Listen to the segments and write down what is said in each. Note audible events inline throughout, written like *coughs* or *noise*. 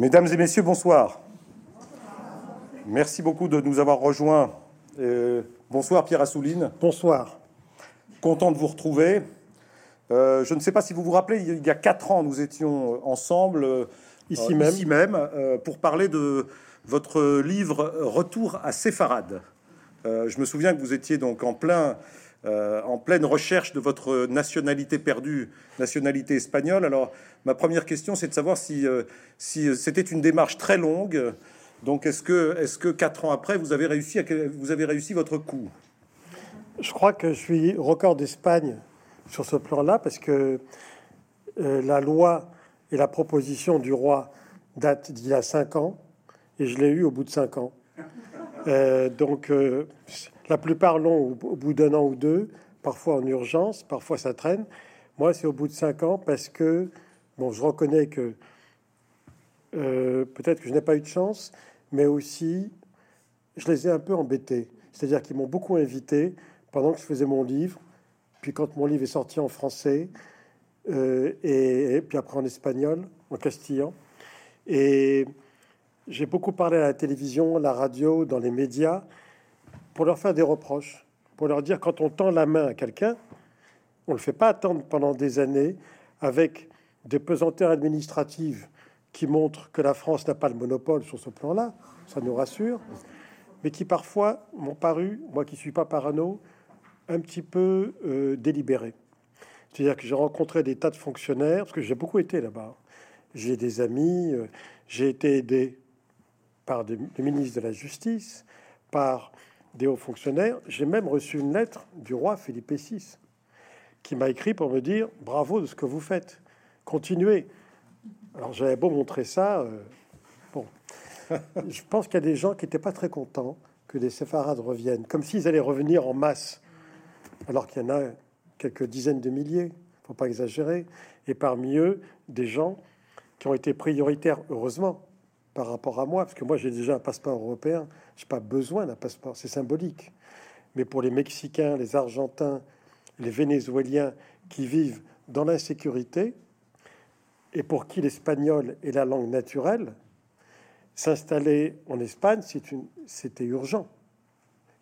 Mesdames et messieurs, bonsoir. Merci beaucoup de nous avoir rejoints. Euh, bonsoir Pierre Assouline. Bonsoir. Content de vous retrouver. Euh, je ne sais pas si vous vous rappelez, il y a quatre ans, nous étions ensemble euh, ici même, ici même pour parler de votre livre Retour à Séfarade. je me souviens que vous étiez donc en plein euh, en pleine recherche de votre nationalité perdue, nationalité espagnole. Alors, ma première question, c'est de savoir si, euh, si c'était une démarche très longue. Donc, est-ce que, quatre ans après, vous avez réussi, votre coup? Je crois que je suis record d'Espagne sur ce plan-là, parce que euh, la loi et la proposition du roi datent d'il y a cinq ans, et je l'ai eu au bout de cinq ans. donc, la plupart l'ont au, bout d'un an ou deux, parfois en urgence, parfois ça traîne. Moi, c'est au bout de cinq ans parce que, bon, je reconnais que euh, peut-être que je n'ai pas eu de chance, mais aussi je les ai un peu embêtés. C'est-à-dire qu'ils m'ont beaucoup invité pendant que je faisais mon livre, puis quand mon livre est sorti en français, euh, et, puis après en espagnol, en castillan. Et j'ai beaucoup parlé à la télévision, la radio, dans les médias pour leur faire des reproches, pour leur dire quand on tend la main à quelqu'un, on ne le fait pas attendre pendant des années avec des pesanteurs administratives qui montrent que la France n'a pas le monopole sur ce plan-là, ça nous rassure, mais qui parfois m'ont paru, moi qui suis pas parano, un petit peu euh, délibéré. C'est-à-dire que j'ai rencontré des tas de fonctionnaires, parce que j'ai beaucoup été là-bas. J'ai des amis, euh, j'ai été aidé par des, des ministres de la Justice, par des hauts fonctionnaires. J'ai même reçu une lettre du roi Philippe VI qui m'a écrit pour me dire bravo de ce que vous faites, continuez. Alors j'avais beau montrer ça, euh, bon, *laughs* je pense qu'il y a des gens qui n'étaient pas très contents que des séfarades reviennent, comme s'ils allaient revenir en masse, alors qu'il y en a quelques dizaines de milliers, faut pas exagérer, et parmi eux des gens qui ont été prioritaires, heureusement, par rapport à moi, parce que moi j'ai déjà un passeport européen, j'ai pas besoin d'un passeport, c'est symbolique. Mais pour les Mexicains, les Argentins, les Vénézuéliens qui vivent dans l'insécurité et pour qui l'espagnol est la langue naturelle, s'installer en Espagne, c'était urgent.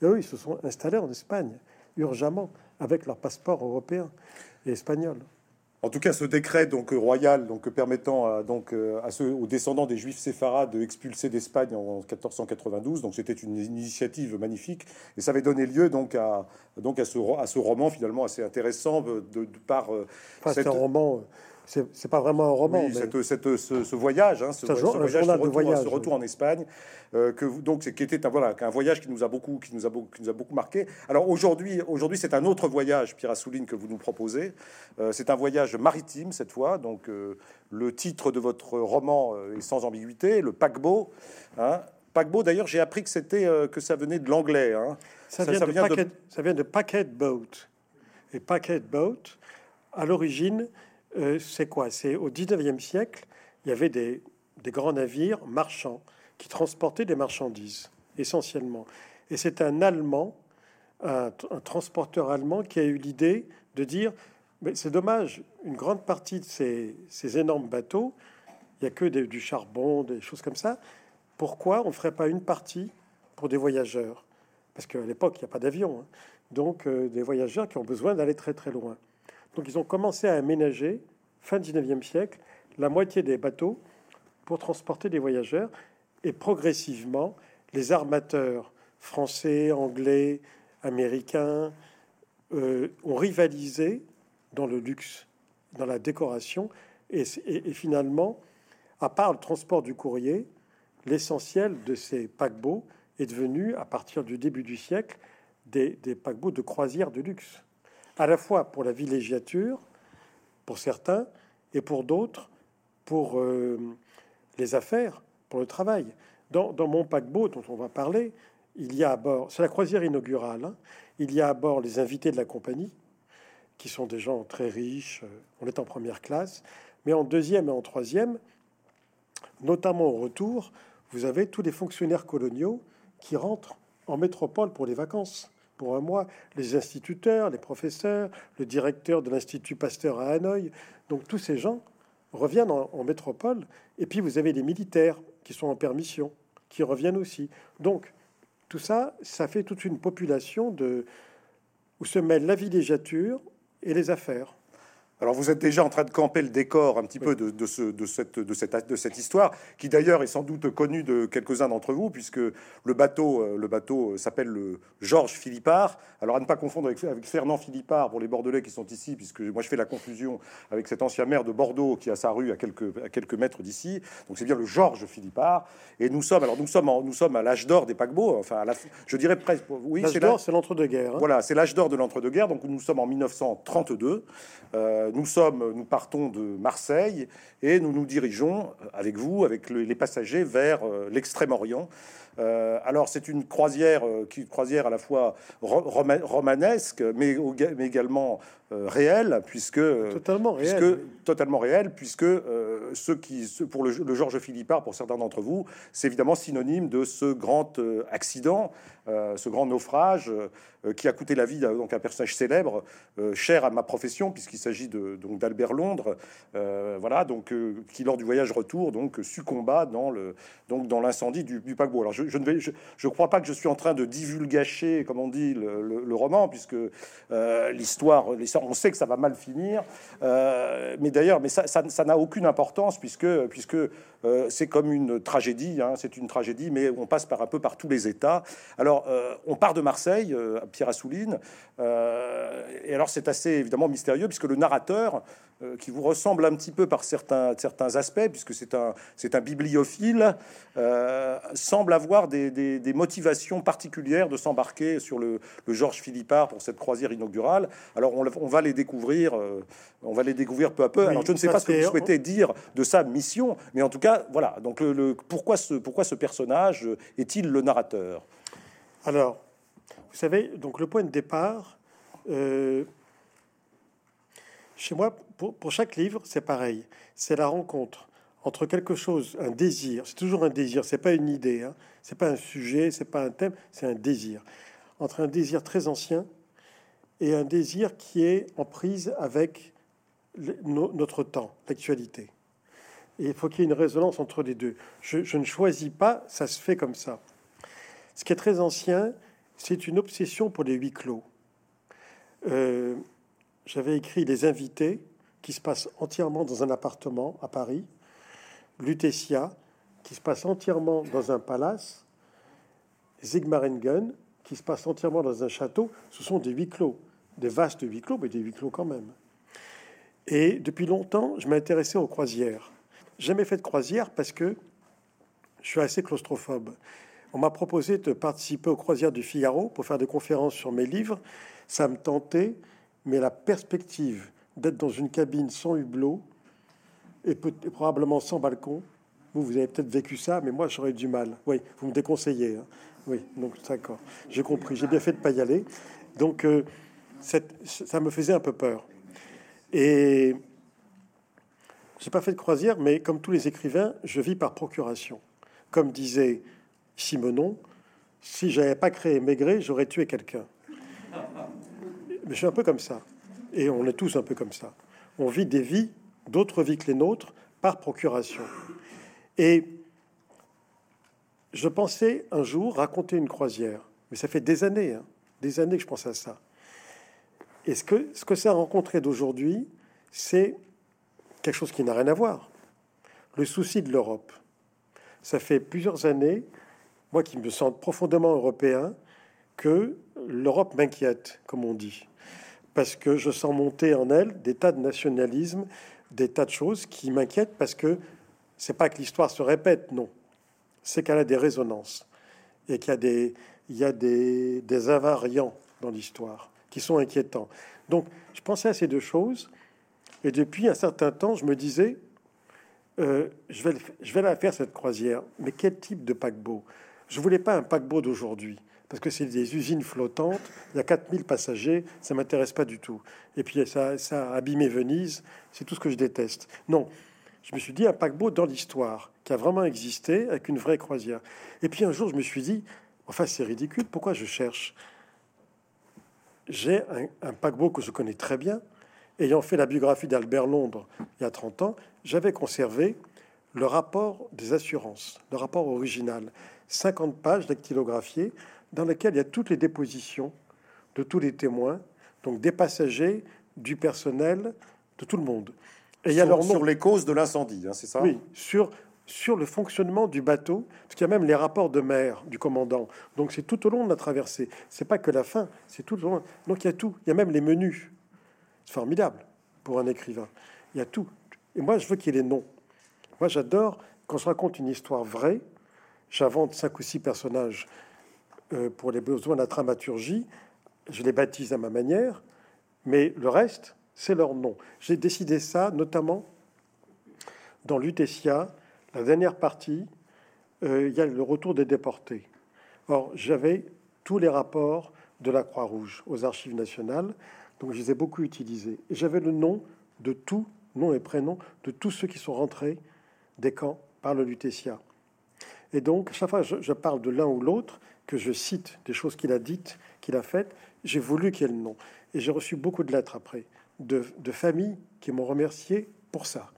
Et eux, ils se sont installés en Espagne urgemment avec leur passeport européen et espagnol. En tout cas, ce décret donc royal, donc permettant à, donc à ceux aux descendants des Juifs séfarades de expulser d'Espagne en 1492, donc c'était une initiative magnifique et ça avait donné lieu donc à donc à ce à ce roman finalement assez intéressant de, par euh, enfin, un roman c'est pas vraiment un roman. Oui, cette, cette, ce, voyage, hein, ce, ce retour, voyage, ce retour en Espagne, euh, que donc qui était un voilà un voyage qui nous a beaucoup qui nous a beaucoup qui nous a beaucoup marqué. Alors aujourd'hui aujourd'hui c'est un autre voyage, Pierre Assouline, que vous nous proposez. Euh, c'est un voyage maritime cette fois. Donc euh, le titre de votre roman est sans ambiguïté, le paquebot. Hein. Paquebot. D'ailleurs, j'ai appris que c'était que ça venait de l'anglais. Hein. Ça, vient, de, packet, ça vient de packet boat. Et packet boat, à l'origine, euh, c'est quoi? C'est au 19e siècle, il y avait des, grands navires marchands qui transportaient des marchandises, essentiellement. Et c'est un Allemand, un, transporteur allemand, qui a eu l'idée de dire mais c'est dommage, une grande partie de ces, énormes bateaux, il n'y a que du charbon, des choses comme ça. Pourquoi on ne ferait pas une partie pour des voyageurs? Parce qu'à l'époque, il n'y a pas d'avion. Hein. Donc, euh, des voyageurs qui ont besoin d'aller très très loin. Donc ils ont commencé à aménager, fin 19e siècle, la moitié des bateaux pour transporter des voyageurs. Et progressivement, les armateurs français, anglais, américains euh, ont rivalisé dans le luxe, dans la décoration. Et, finalement, à part le transport du courrier, l'essentiel de ces paquebots est devenu, à partir du début du siècle, des paquebots de croisière de luxe à la fois pour la villégiature, pour certains, et pour d'autres, pour euh, les affaires, pour le travail. Dans, mon paquebot dont on va parler, il y a à bord, c'est la croisière inaugurale, hein, il y a à bord les invités de la compagnie, qui sont des gens très riches, euh, on est en première classe, mais en deuxième et en troisième, notamment au retour, vous avez tous les fonctionnaires coloniaux qui rentrent en métropole pour les vacances pour un mois, les instituteurs, les professeurs, le directeur de l'Institut Pasteur à Hanoï. Donc tous ces gens reviennent en, métropole. Et puis vous avez les militaires qui sont en permission, qui reviennent aussi. Donc tout ça, ça fait toute une population de, où se mêlent la villégiature et les affaires. Alors vous êtes déjà en train de camper le décor un petit peu de, de, ce, de, cette, de, cette, de cette histoire, qui d'ailleurs est sans doute connue de quelques-uns d'entre vous, puisque le bateau, euh, le bateau s'appelle le Georges Philippard. Alors à ne pas confondre avec, Fernand Philippard pour les Bordelais qui sont ici, puisque moi je fais la confusion avec cet ancien maire de Bordeaux qui a sa rue à quelques, à quelques mètres d'ici. Donc c'est bien le Georges Philippard. Et nous sommes, alors nous sommes, nous sommes à l'âge d'or des paquebots, enfin à la, je dirais presque. Oui, l'âge d'or, c'est l'entre-deux-guerres. Hein. Voilà, c'est l'âge d'or de l'entre-deux-guerres. Donc nous sommes en 1932. Euh, nous sommes, nous partons de Marseille et nous nous dirigeons avec vous, avec les passagers, vers euh, l'extrême-orient. Euh, alors c'est une croisière, qui croisière à la fois romanesque, mais, mais également réelle, puisque totalement puisque, réel, totalement réel, puisque ceux qui, pour le, le Georges Philippard, pour certains d'entre vous, c'est évidemment synonyme de ce grand accident, ce grand naufrage euh, qui a coûté la vie donc un personnage célèbre, euh, cher à ma profession puisqu'il s'agit de donc d'Albert Londres, euh, voilà donc qui lors du voyage retour donc succomba dans le donc dans l'incendie du, paquebot. Alors je, ne vais je, crois pas que je suis en train de divulgacher comme on dit le, roman puisque l'histoire on sait que ça va mal finir, mais d'ailleurs mais ça n'a aucune importance puisque puisque c'est comme une tragédie, hein, c'est une tragédie, mais on passe par un peu par tous les états. Alors on part de Marseille Pierre Assouline. Euh, et alors c'est assez évidemment mystérieux puisque le narrateur, euh, qui vous ressemble un petit peu par certains, certains aspects, puisque c'est un, c'est un bibliophile, euh, semble avoir des, des, motivations particulières de s'embarquer sur le, le, Georges Philippard pour cette croisière inaugurale. Alors on, on va les découvrir, on va les découvrir peu à peu. alors je ne sais pas ce que vous souhaitez dire de sa mission, mais en tout cas, voilà. Donc le, pourquoi, ce, pourquoi ce personnage est-il le narrateur? Alors, vous savez, donc le point de départ, euh, chez moi, pour, chaque livre, c'est pareil. C'est la rencontre entre quelque chose, un désir. C'est toujours un désir. C'est pas une idée. Hein. C'est pas un sujet. C'est pas un thème. C'est un désir. Entre un désir très ancien et un désir qui est en prise avec notre temps, l'actualité. Et il faut qu'il y ait une résonance entre les deux. Je, ne choisis pas, ça se fait comme ça. Ce qui est très ancien, c'est une obsession pour les huis clos. Euh, j'avais écrit Les Invités, qui se passe entièrement dans un appartement à Paris, Lutetia, qui se passe entièrement dans un palace, Zigmaringen, qui se passe entièrement dans un château. Ce sont des huis clos, des vastes huis clos, mais des huis clos quand même. Et depuis longtemps, je m'intéressais aux croisières. Jamais fait de croisière parce que je suis assez claustrophobe. On m'a proposé de participer aux croisières du Figaro pour faire des conférences sur mes livres. Ça me tentait, mais la perspective d'être dans une cabine sans hublot et, probablement sans balcon, vous, vous avez peut-être vécu ça, mais moi j'aurais du mal. Oui, vous me déconseillez. Hein. Oui, donc d'accord, j'ai compris. J'ai bien fait de pas y aller. Donc euh, ça me faisait un peu peur. Et j'ai pas fait de croisière, mais comme tous les écrivains, je vis par procuration. Comme disait Simonon, si j'avais pas créé Maigret, j'aurais tué quelqu'un. Je suis un peu comme ça. Et on est tous un peu comme ça. On vit des vies, d'autres vies que les nôtres, par procuration. Et je pensais un jour raconter une croisière. Mais ça fait des années, hein, des années que je pense à ça. Et ce que, ce que ça a rencontré d'aujourd'hui, c'est quelque chose qui n'a rien à voir. Le souci de l'Europe. Ça fait plusieurs années moi qui me sens profondément européen, que l'Europe m'inquiète, comme on dit. Parce que je sens monter en elle des tas de nationalismes, des tas de choses qui m'inquiètent parce que c'est pas que l'histoire se répète, non. C'est qu'elle a des résonances et qu'il y a des, il y a des, des invariants dans l'histoire qui sont inquiétants. Donc, je pensais à ces deux choses et depuis un certain temps, je me disais, euh, je, vais, je vais la faire cette croisière, mais quel type de paquebot? Je voulais pas un paquebot d'aujourd'hui parce que c'est des usines flottantes, il y a 4000 passagers, ça m'intéresse pas du tout. Et puis ça, ça a abîmé Venise, c'est tout ce que je déteste. Non, je me suis dit un paquebot dans l'histoire, qui a vraiment existé, avec une vraie croisière. Et puis un jour, je me suis dit, enfin c'est ridicule, pourquoi je cherche? J'ai un, un, paquebot que je connais très bien, ayant fait la biographie d'Albert Londres il y a 30 ans, j'avais conservé le rapport des assurances, le rapport original, 50 pages dactylographiées, dans lequel il y a toutes les dépositions de tous les témoins, donc des passagers, du personnel, de tout le monde. Et il y a leur sur les causes de l'incendie, hein, c'est ça? Oui, sur sur le fonctionnement du bateau, parce qu'il y a même les rapports de mer du commandant. Donc c'est tout au long de la traversée. C'est pas que la fin, c'est tout au long. Donc il y a tout. Il y a même les menus. C'est formidable pour un écrivain. Il y a tout. Et moi, je veux qu'il y ait les noms. Moi, j'adore quand je raconte une histoire vraie. J'invente cinq ou six personnages pour les besoins de la dramaturgie. Je les baptise à ma manière, mais le reste, c'est leur nom. J'ai décidé ça notamment dans Lutetia, la dernière partie, euh, il y a le retour des déportés. Or, j'avais tous les rapports de la Croix-Rouge aux archives nationales, donc je les ai beaucoup utilisés. J'avais le nom de tous, nom et prénom, de tous ceux qui sont rentrés des camps par le Lutetia. Et donc, chaque fois je, parle de l'un ou l'autre, que je cite des choses qu'il a dites, qu'il a faites, j'ai voulu qu'il y ait le nom. Et j'ai reçu beaucoup de lettres après, de, de familles qui m'ont remercié pour ça,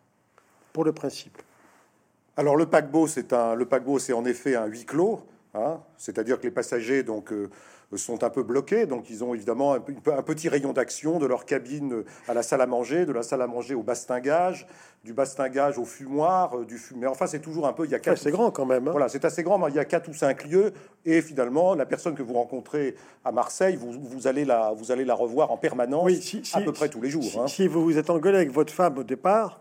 pour le principe. Alors le paquebot, c'est un, le paquebot, c'est en effet un huis clos, hein. c'est-à-dire que les passagers donc euh, sont un peu bloqués, donc ils ont évidemment un, petit rayon d'action de leur cabine à la salle à manger, de la salle à manger au bastingage, du bastingage au fumoir, euh, du fumoir. Mais enfin, c'est toujours un peu. Il y a quatre. C'est grand quand même. Hein. Voilà, c'est assez grand. Mais il y a quatre ou cinq lieux, et finalement, la personne que vous rencontrez à Marseille, vous, vous allez la, vous allez la revoir en permanence, oui, à peu près tous les jours. Si, hein. si vous vous êtes engueulé avec votre femme au départ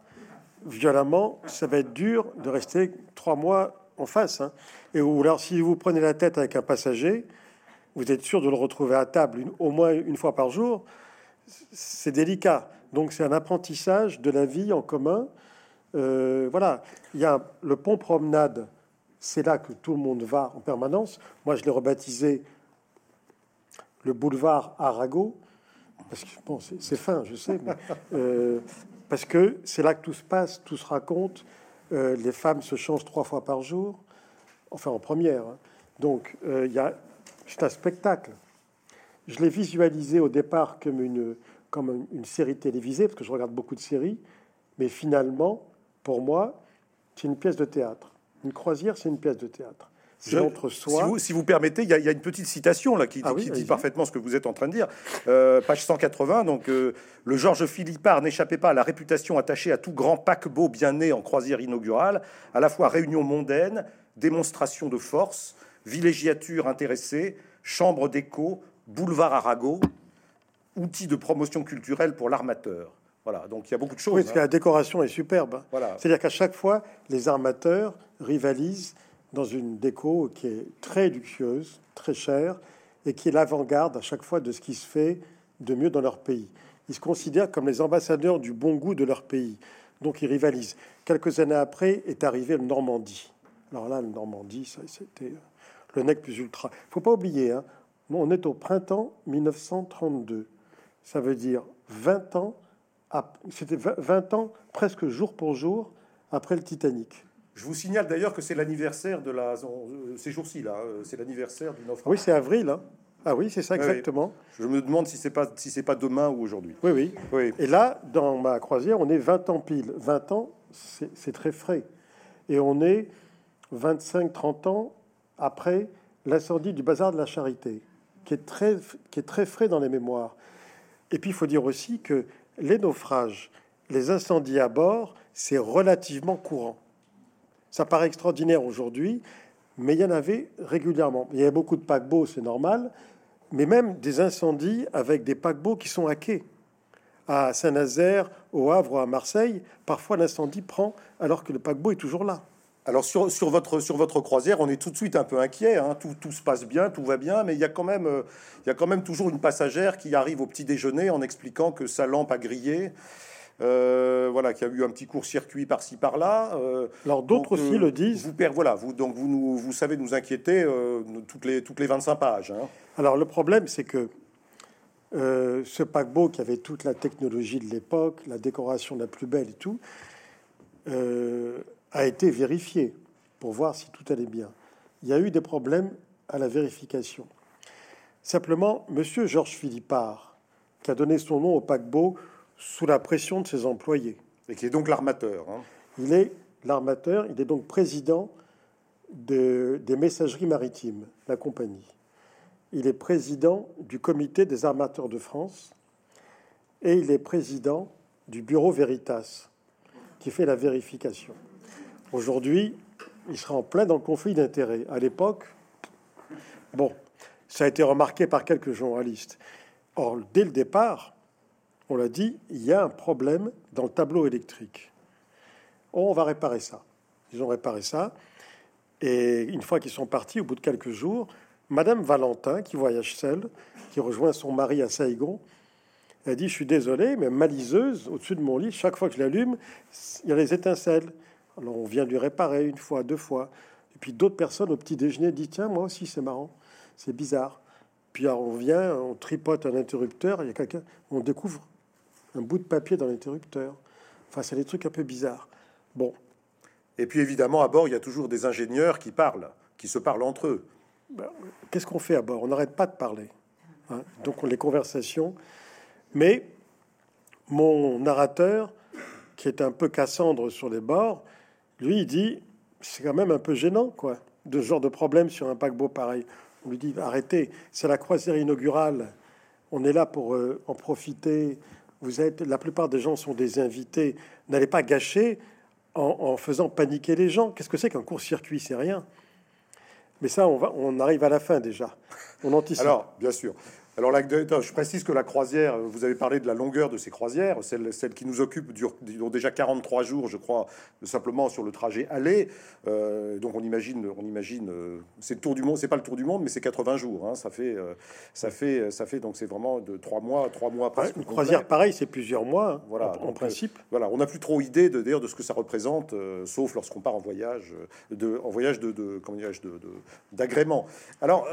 violemment, ça va être dur de rester trois mois en face. Hein. Et ou alors, si vous prenez la tête avec un passager, vous êtes sûr de le retrouver à table au moins une fois par jour. C'est délicat. Donc, c'est un apprentissage de la vie en commun. Euh, voilà, il y a le pont promenade. C'est là que tout le monde va en permanence. Moi, je l'ai rebaptisé le boulevard Arago parce que bon, c'est fin, je sais, mais *laughs* euh, parce que c'est là que tout se passe, tout se raconte. Euh, les femmes se changent trois fois par jour, enfin en première. Hein. Donc il y a, c'est un spectacle. Je l'ai visualisé au départ comme une, comme une série télévisée, parce que je regarde beaucoup de séries, mais finalement, pour moi, c'est une pièce de théâtre. Une croisière, c'est une pièce de théâtre. Si vous, si vous, permettez, il y, a une petite citation là qui, ah dit parfaitement ce que vous êtes en train de dire. Euh, page 180, donc euh, le Georges Philippard n'échappait pas à la réputation attachée à tout grand paquebot bien né en croisière inaugurale, à la fois réunion mondaine, démonstration de force, villégiature intéressée, chambre d'écho, boulevard Arago, outil de promotion culturelle pour l'armateur. Voilà, donc il y a beaucoup de choses. Oui, parce que la décoration est superbe. Voilà. C'est-à-dire qu'à chaque fois, les armateurs rivalisent dans une déco qui est très luxueuse, très chère, et qui est l'avant-garde à chaque fois de ce qui se fait de mieux dans leur pays. Ils se considèrent comme les ambassadeurs du bon goût de leur pays. Donc ils rivalisent. Quelques années après est arrivé le Normandie. Alors là, le Normandie, c'était le nec plus ultra. Il faut pas oublier, hein, on est au printemps 1932. Ça veut dire 20 ans, c'était 20 ans presque jour pour jour après le Titanic. Je vous signale d'ailleurs que c'est l'anniversaire de la. Euh, ces jours-ci, là, euh, c'est l'anniversaire du naufrage. Oui, c'est avril. Hein. Ah oui, c'est ça exactement. Je me demande si c'est pas si c'est pas demain ou aujourd'hui. Oui, oui, oui. Et là, dans ma croisière, on est 20 ans pile. 20 ans, c'est très frais. Et on est 25-30 ans après l'incendie du bazar de la Charité, qui est très qui est très frais dans les mémoires. Et puis il faut dire aussi que les naufrages, les incendies à bord, c'est relativement courant. Ça paraît extraordinaire aujourd'hui, mais il y en avait régulièrement. Il y a beaucoup de paquebots, c'est normal, mais même des incendies avec des paquebots qui sont hackés. À Saint-Nazaire, au Havre à Marseille, parfois l'incendie prend alors que le paquebot est toujours là. Alors sur, sur, votre, sur votre croisière, on est tout de suite un peu inquiet. Hein. Tout, tout, se passe bien, tout va bien, mais il y, a quand même, euh, il y a quand même toujours une passagère qui arrive au petit déjeuner en expliquant que sa lampe a grillé euh, voilà, qui a eu un petit court-circuit par-ci par-là. Euh, Alors d'autres aussi le disent. Vous, voilà, vous, donc vous, nous, vous savez nous inquiéter toutes, les, toutes les 25 pages. Hein. Alors le problème, c'est que ce paquebot qui avait toute la technologie de l'époque, la décoration la plus belle et tout, a été vérifié pour voir si tout allait bien. Il y a eu des problèmes à la vérification. Simplement, Monsieur Georges Philippard, qui a donné son nom au paquebot sous la pression de ses employés. Et qui est donc l'armateur. Hein. Il est l'armateur, il est donc président de, des messageries maritimes, la compagnie. Il est président du comité des armateurs de France et il est président du bureau Veritas, qui fait la vérification. Aujourd'hui, il sera en plein dans le conflit d'intérêts. À l'époque, bon, ça a été remarqué par quelques journalistes. Or, dès le départ, on l'a dit, il y a un problème dans le tableau électrique. on va réparer ça. Ils ont réparé ça. Et une fois qu'ils sont partis, au bout de quelques jours, Madame Valentin, qui voyage seule, qui rejoint son mari à Saigon, elle dit Je suis désolée, mais ma liseuse, au-dessus de mon lit, chaque fois que je l'allume, il y a les étincelles. Alors on vient lui réparer une fois, deux fois. Et puis d'autres personnes au petit déjeuner disent Tiens, moi aussi, c'est marrant, c'est bizarre. Puis on vient, on tripote un interrupteur, il y a quelqu'un, on découvre un bout de papier dans l'interrupteur. Enfin, c'est des trucs un peu bizarres. Bon. Et puis évidemment, à bord, il y a toujours des ingénieurs qui parlent, qui se parlent entre eux. Ben, qu'est-ce qu'on fait à bord? On n'arrête pas de parler. Hein. Donc, on les conversations. Mais mon narrateur, qui est un peu Cassandre sur les bords, lui, il dit c'est quand même un peu gênant, quoi, de ce genre de problème sur un paquebot pareil. On lui dit arrêtez, c'est la croisière inaugurale. On est là pour euh, en profiter. Vous êtes, la plupart des gens sont des invités. N'allez pas gâcher en, en faisant paniquer les gens. Qu'est-ce que c'est qu'un court-circuit? C'est rien. Mais ça, on, va, on arrive à la fin déjà. On anticipe. Alors, bien sûr. Alors, je précise que la croisière, vous avez parlé de la longueur de ces croisières, celle, celle qui nous occupe dure, déjà 43 jours, je crois, simplement sur le trajet aller. Euh, donc, on imagine, on imagine, euh, c'est le tour du monde, c'est pas le tour du monde, mais c'est 80 jours. Hein. ça fait, euh, ça fait, ça fait, donc c'est vraiment de trois mois, trois mois après. une croisière, pareil, c'est plusieurs mois. Hein, voilà, en, principe. voilà, on n'a plus trop idée de d'ailleurs de ce que ça représente, sauf lorsqu'on part en voyage, de, en voyage de, de d'agrément. Alors,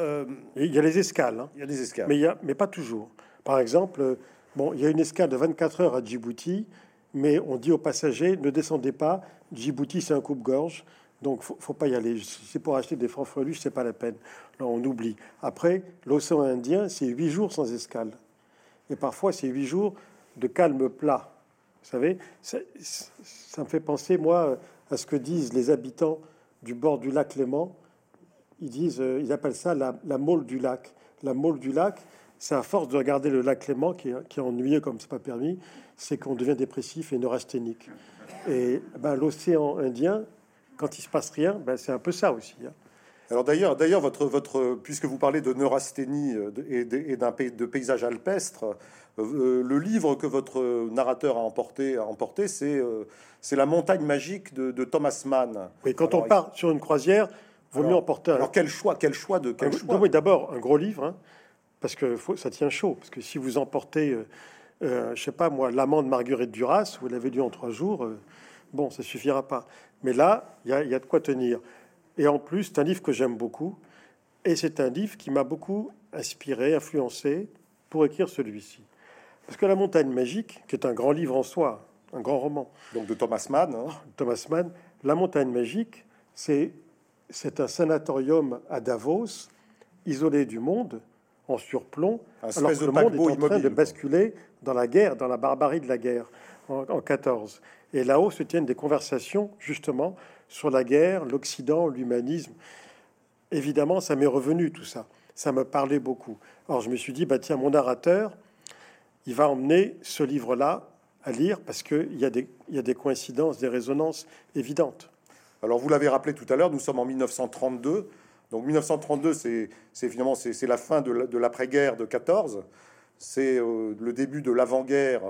il y a les escales. Hein. Il y a des escales. Mais il y a mais pas toujours. Par exemple, bon, il y a une escale de 24 heures à Djibouti, mais on dit aux passagers ne descendez pas. Djibouti, c'est un coupe-gorge, donc faut, faut pas y aller. c'est pour acheter des ce c'est pas la peine. Là, on oublie. Après, l'océan Indien, c'est huit jours sans escale, et parfois c'est huit jours de calme plat. Vous savez, ça, me fait penser moi à ce que disent les habitants du bord du lac Léman. Ils disent, euh, ils appellent ça la, la du lac. La môle du lac, c'est à force de regarder le lac Clément qui est, qui est ennuyeux comme c'est pas permis, c'est qu'on devient dépressif et neurasthénique. Et ben, l'océan Indien, quand il se passe rien, ben, c'est un peu ça aussi. Hein. Alors d'ailleurs, d'ailleurs, votre, votre, puisque vous parlez de neurasthénie euh, et, d'un de paysage alpestre, euh, euh, le livre que votre narrateur a emporté, a emporté c'est c'est La montagne magique de, Thomas Mann. Oui, quand on part sur une croisière, vaut mieux emporter. Alors quel choix, quel choix de quel choix Oui, d'abord un gros livre. Hein parce que ça tient chaud. Parce que si vous emportez, euh, euh, je sais pas moi, l'amende Marguerite Duras, vous l'avez lu en trois jours, euh, bon, ça suffira pas. Mais là, il y, a, de quoi tenir. Et en plus, c'est un livre que j'aime beaucoup, et c'est un livre qui m'a beaucoup inspiré, influencé pour écrire celui-ci. Parce que La Montagne Magique, qui est un grand livre en soi, un grand roman. Donc de Thomas Mann. Hein. Thomas Mann. La Montagne Magique, c'est c'est un sanatorium à Davos, isolé du monde, en surplomb, alors que le monde est en train de basculer dans la guerre, dans la barbarie de la guerre en, 14. Et là-haut se tiennent des conversations justement sur la guerre, l'Occident, l'humanisme. Évidemment, ça m'est revenu tout ça. Ça me parlait beaucoup. Alors je me suis dit, bah tiens, mon narrateur, il va emmener ce livre-là à lire parce qu'il y, a des, y a des coïncidences, des résonances évidentes. Alors vous l'avez rappelé tout à l'heure, nous sommes en 1932. Donc 1932, c'est finalement c'est la fin de l'après-guerre de 14. C'est euh, le début de l'avant-guerre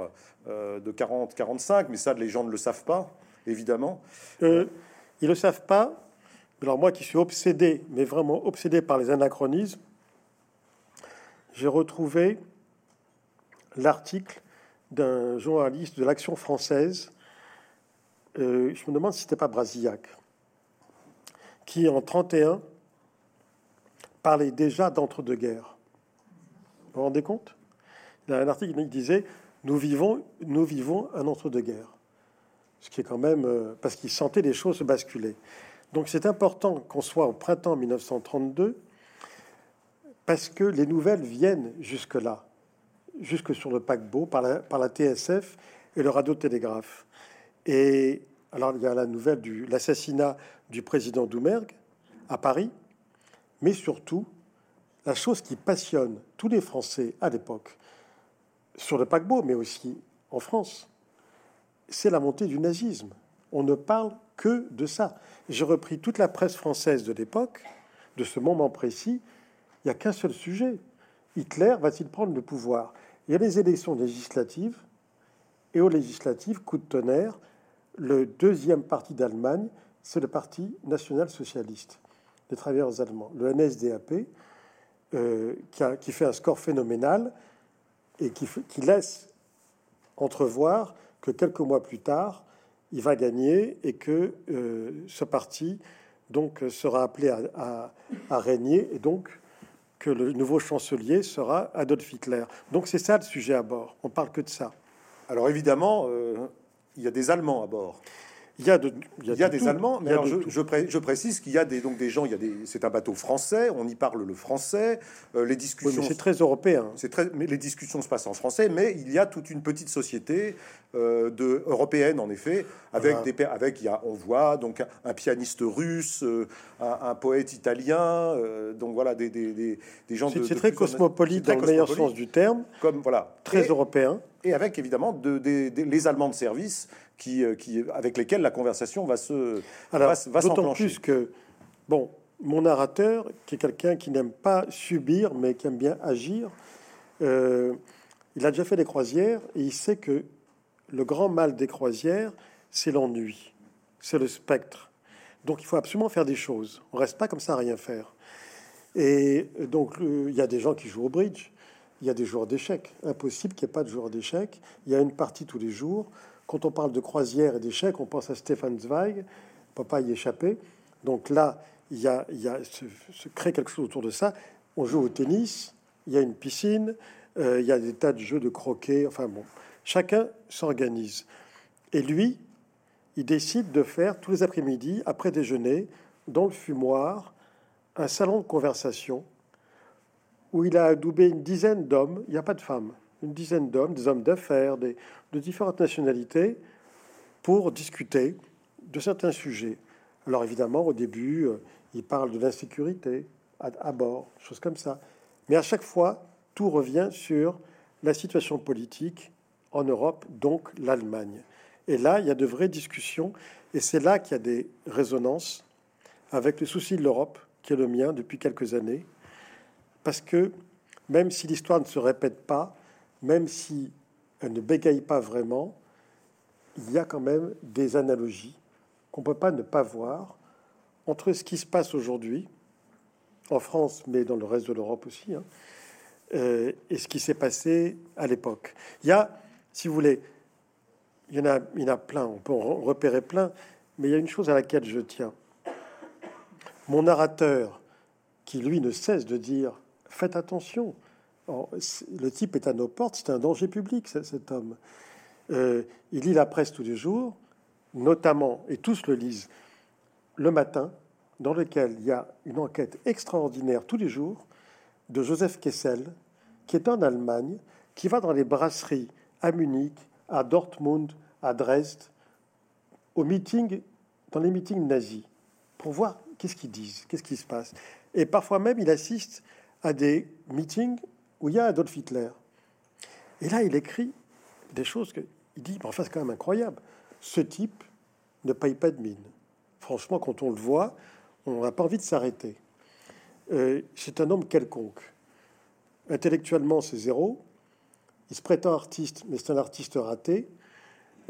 euh, de 40-45, mais ça, les gens ne le savent pas, évidemment. Euh, ils ne le savent pas. Alors moi qui suis obsédé, mais vraiment obsédé par les anachronismes, j'ai retrouvé l'article d'un journaliste de l'Action française. je me demande si c'était pas Brasillac, qui en 31 parlait déjà d'entre-deux-guerres. Vous vous rendez compte? Il y a un article qui disait Nous vivons, nous vivons un entre-deux-guerres. Ce qui est quand même. Euh, parce qu'il sentait les choses se basculer. Donc c'est important qu'on soit au printemps 1932 parce que les nouvelles viennent jusque-là. jusque sur le paquebot par la, par la TSF et le radiotélégraphe. Et alors, il y a la nouvelle de l'assassinat du président Doumergue à Paris, mais surtout, la chose qui passionne tous les Français à l'époque, sur le paquebot, mais aussi en France, c'est la montée du nazisme. On ne parle que de ça. J'ai repris toute la presse française de l'époque, de ce moment précis. Il n'y a qu'un seul sujet. Hitler va-t-il prendre le pouvoir? Il y a les élections législatives, et aux législatives, coup de tonnerre, le deuxième parti d'Allemagne, c'est le Parti national-socialiste des travailleurs allemands, le NSDAP, euh, qui, fait un score phénoménal et qui, laisse entrevoir que quelques mois plus tard, il va gagner et que euh, ce parti donc sera appelé à, régner et donc que le nouveau chancelier sera Adolf Hitler. Donc c'est ça le sujet à bord. On parle que de ça. Alors évidemment, euh, il y a des Allemands à bord. Il y a, des Allemands, mais je, précise qu'il y a des, donc des gens, il y a des, c'est un bateau français, on y parle le français, euh, les discussions... c'est très européen. C'est très, mais les discussions se passent en français, mais il y a toute une petite société euh, de, européenne, en effet, avec des... Avec, il y a, on voit donc un, pianiste russe, euh, un, poète italien, donc voilà, des, des, des gens... C'est très cosmopolite dans le meilleur sens du terme. Comme, voilà. Très européen. Et avec, évidemment, de, les Allemands de service qui, euh, qui, avec lesquels la conversation va se Alors, va, D'autant plus que, bon, mon narrateur, qui est quelqu'un qui n'aime pas subir, mais qui aime bien agir, euh, il a déjà fait des croisières et il sait que le grand mal des croisières, c'est l'ennui, c'est le spectre. Donc il faut absolument faire des choses. On reste pas comme ça à rien faire. Et donc il y a des gens qui jouent au bridge, il y a des joueurs d'échecs. Impossible qu'il n'y ait pas de joueurs d'échecs. Il y a une partie tous les jours. Quand on parle de croisière et d'échecs, on pense à Stefan Zweig, on peut pas y échapper. Donc là, il y a, il y a se, crée quelque chose autour de ça. On joue au tennis, il y a une piscine, euh, il y a des tas de jeux de croquet. Enfin bon, chacun s'organise. Et lui, il décide de faire tous les après-midi, après déjeuner, dans le fumoir, un salon de conversation où il a adoubé une dizaine d'hommes. Il n'y a pas de femmes une dizaine d'hommes, des hommes d'affaires, de différentes nationalités, pour discuter de certains sujets. Alors évidemment, au début, euh, il parle de l'insécurité à, bord, choses comme ça. Mais à chaque fois, tout revient sur la situation politique en Europe, donc l'Allemagne. Et là, il y a de vraies discussions, et c'est là qu'il y a des résonances avec le souci de l'Europe, qui est le mien depuis quelques années, parce que même si l'histoire ne se répète pas, même si elle ne bégaye pas vraiment, il y a quand même des analogies qu'on ne peut pas ne pas voir entre ce qui se passe aujourd'hui, en France, mais dans le reste de l'Europe aussi, hein, euh, et ce qui s'est passé à l'époque. Il y a, si vous voulez, il y, en a, il y en a plein, on peut en repérer plein, mais il y a une chose à laquelle je tiens. Mon narrateur, qui lui ne cesse de dire Faites attention, le type est à nos portes, c'est un danger public, cet homme. Euh, il lit la presse tous les jours, notamment, et tous le lisent, le matin, dans lequel il y a une enquête extraordinaire tous les jours de Joseph Kessel, qui est en Allemagne, qui va dans les brasseries à Munich, à Dortmund, à Dresde, au meeting, dans les meetings nazis, pour voir qu'est-ce qu'ils disent, qu'est-ce qui se passe. Et parfois même, il assiste à des meetings où il y a Adolf Hitler. Et là, il écrit des choses que il dit, enfin, c'est quand même incroyable. Ce type ne paye pas de mine. Franchement, quand on le voit, on n'a pas envie de s'arrêter. Euh, c'est un homme quelconque. Intellectuellement, c'est zéro. Il se prétend artiste, mais c'est un artiste raté.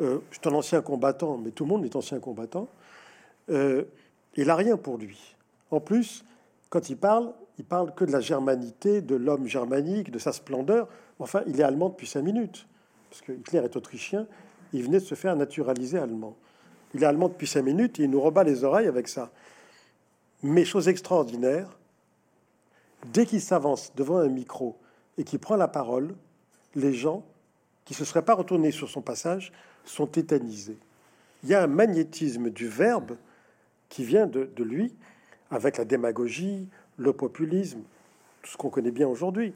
Euh, c'est un ancien combattant, mais tout le monde est ancien combattant. Euh, il n'a rien pour lui. En plus, quand il parle, il parle que de la germanité, de l'homme germanique, de sa splendeur. Enfin, il est allemand depuis cinq minutes, parce que Hitler est autrichien. Il venait de se faire naturaliser allemand. Il est allemand depuis cinq minutes et il nous rebat les oreilles avec ça. Mais chose extraordinaire, dès qu'il s'avance devant un micro et qu'il prend la parole, les gens qui ne se seraient pas retournés sur son passage sont tétanisés. Il y a un magnétisme du verbe qui vient de, de lui, avec la démagogie, le populisme, tout ce qu'on connaît bien aujourd'hui,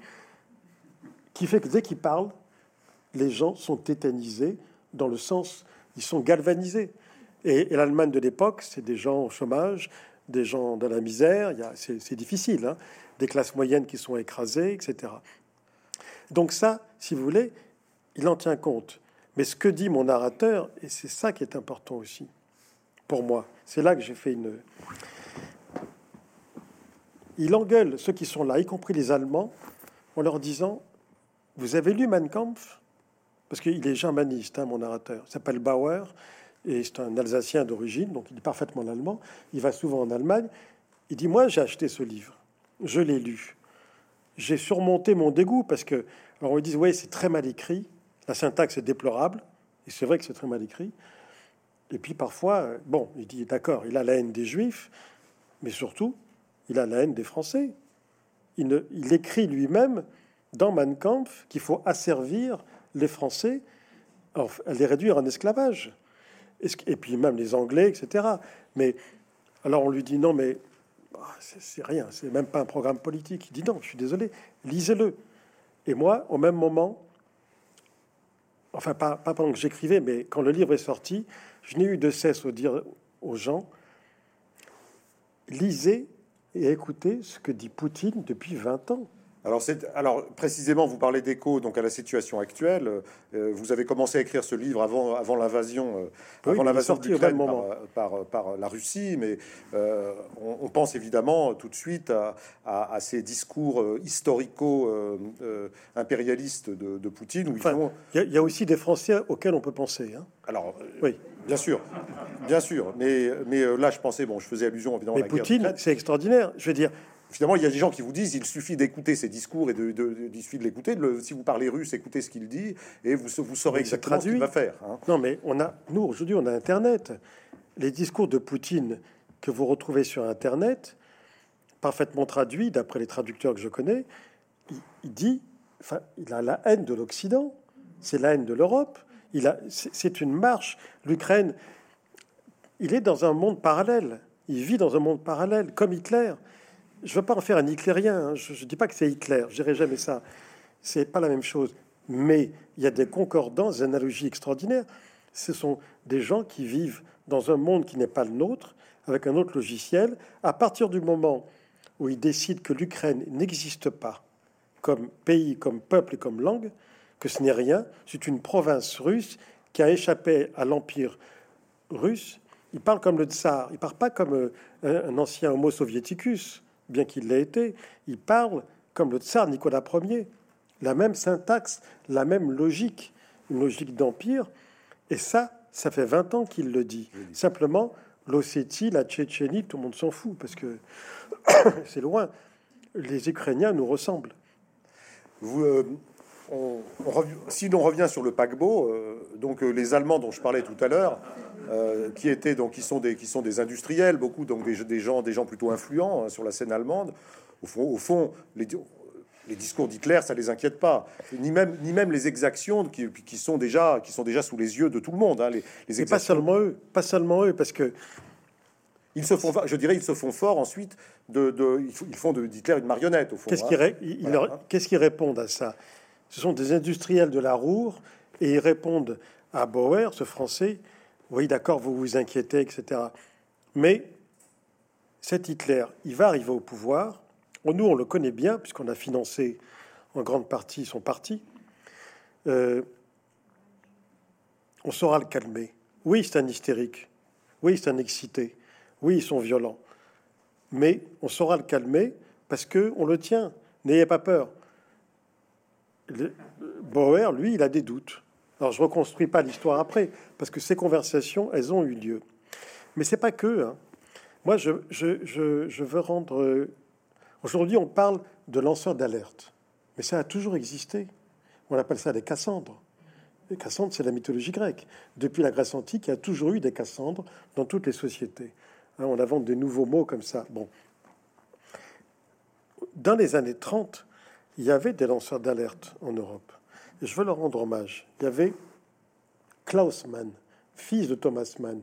qui fait que dès qu'il parle, les gens sont tétanisés dans le sens, ils sont galvanisés. Et, l'Allemagne de l'époque, c'est des gens au chômage, des gens dans la misère, c'est difficile, hein, des classes moyennes qui sont écrasées, etc. Donc ça, si vous voulez, il en tient compte. Mais ce que dit mon narrateur, et c'est ça qui est important aussi, pour moi, c'est là que j'ai fait une... Il engueule ceux qui sont là, y compris les Allemands, en leur disant, vous avez lu Mein Kampf? Parce qu'il est germaniste, hein, mon narrateur. Il s'appelle Bauer, et c'est un Alsacien d'origine, donc il est parfaitement allemand. Il va souvent en Allemagne. Il dit, moi j'ai acheté ce livre, je l'ai lu. J'ai surmonté mon dégoût parce que, alors on me dit, oui, c'est très mal écrit, la syntaxe est déplorable, et c'est vrai que c'est très mal écrit. Et puis parfois, bon, il dit, d'accord, il a la haine des Juifs, mais surtout, il a la haine des Français. Il, écrit lui-même dans Mein Kampf qu'il faut asservir les Français, les réduire en esclavage et puis même les Anglais, etc. Mais alors on lui dit non, mais ah, c'est rien, c'est même pas un programme politique. Il dit non, je suis désolé, lisez-le. Et moi, au même moment, enfin pas pendant que j'écrivais, mais quand le livre est sorti, je n'ai eu de cesse de dire aux gens lisez et écoutez ce que dit Poutine depuis 20 ans. Alors, alors, précisément, vous parlez d'écho donc à la situation actuelle. Euh, vous avez commencé à écrire ce livre avant, avant l'invasion, euh, avant l'invasion d'Ukraine par, par, par, la Russie, mais euh, on, pense évidemment tout de suite à, à, ces discours historico-impérialistes de, de, Poutine. Il, y a, aussi des Français auxquels on peut penser. Hein. Alors, oui, bien sûr, bien sûr, mais, mais là, je pensais, bon, je faisais allusion évidemment à la Poutine, c'est extraordinaire. Je veux dire, Finalement, il y a des gens qui vous disent il suffit d'écouter ses discours et de, il suffit de l'écouter. Si vous parlez russe, écoutez ce qu'il dit et vous, vous saurez exactement ce qu'il va faire. Hein. Non, mais on a, nous aujourd'hui, on a Internet. Les discours de Poutine que vous retrouvez sur Internet, parfaitement traduits d'après les traducteurs que je connais, il, dit, enfin, il a la haine de l'Occident, c'est la haine de l'Europe. Il a, c'est une marche. L'Ukraine, il est dans un monde parallèle. Il vit dans un monde parallèle, comme Hitler je ne veux pas en faire un hitlérien. Hein. Je ne dis pas que c'est Hitler. Je dirais jamais ça. C'est pas la même chose. Mais il y a des concordances, des analogies extraordinaires. Ce sont des gens qui vivent dans un monde qui n'est pas le nôtre, avec un autre logiciel. À partir du moment où ils décident que l'Ukraine n'existe pas comme pays, comme peuple et comme langue, que ce n'est rien, c'est une province russe qui a échappé à l'empire russe. Il parle comme le tsar, il parle pas comme euh, un ancien Homo soviéticus bien qu'il l'ait été, il parle comme le tsar Nicolas Ier, la même syntaxe, la même logique, une logique d'empire. Et ça, ça fait 20 ans qu'il le dit. Simplement, l'Ossétie, la Tchétchénie, tout le monde s'en fout parce que *coughs* c'est loin. Les Ukrainiens nous ressemblent. Vous, euh, si l'on revient sur le paquebot, euh, donc euh, les Allemands dont je parlais tout à l'heure, euh, qui étaient donc qui sont des qui sont des industriels, beaucoup donc des, des gens des gens plutôt influents hein, sur la scène allemande. Au fond, au fond, les, les discours d'Hitler, ça les inquiète pas, ni même ni même les exactions qui, qui, sont déjà qui sont déjà sous les yeux de tout le monde. Hein, les, les pas seulement eux, pas seulement eux, parce que ils se font, je dirais, ils se font fort ensuite de, de ils font de d'Hitler une marionnette au fond. Qu'est-ce hein. qu'ils qu'est-ce qu'ils répondent à ça? Ce sont des industriels de la Roure et ils répondent à Bauer, ce Français, oui, d'accord, vous vous inquiétez, etc. Mais cet Hitler, il va arriver au pouvoir. Nous, on le connaît bien, puisqu'on a financé en grande partie son parti. Euh, on saura le calmer. Oui, c'est un hystérique. Oui, c'est un excité. Oui, ils sont violents. Mais on saura le calmer parce que on le tient. N'ayez pas peur. Bauer, lui, il a des doutes. Alors, je reconstruis pas l'histoire après, parce que ces conversations, elles ont eu lieu. Mais c'est pas que. Hein. Moi, je, je, veux rendre. Aujourd'hui, on parle de lanceurs d'alerte, mais ça a toujours existé. On appelle ça des Cassandres. Les Cassandres, c'est la mythologie grecque. Depuis la Grèce antique, il y a toujours eu des Cassandres dans toutes les sociétés. Hein, on invente des nouveaux mots comme ça. Bon. Dans les années 30, il y avait des lanceurs d'alerte en Europe. Et je veux leur rendre hommage. Il y avait Klaus Mann, fils de Thomas Mann,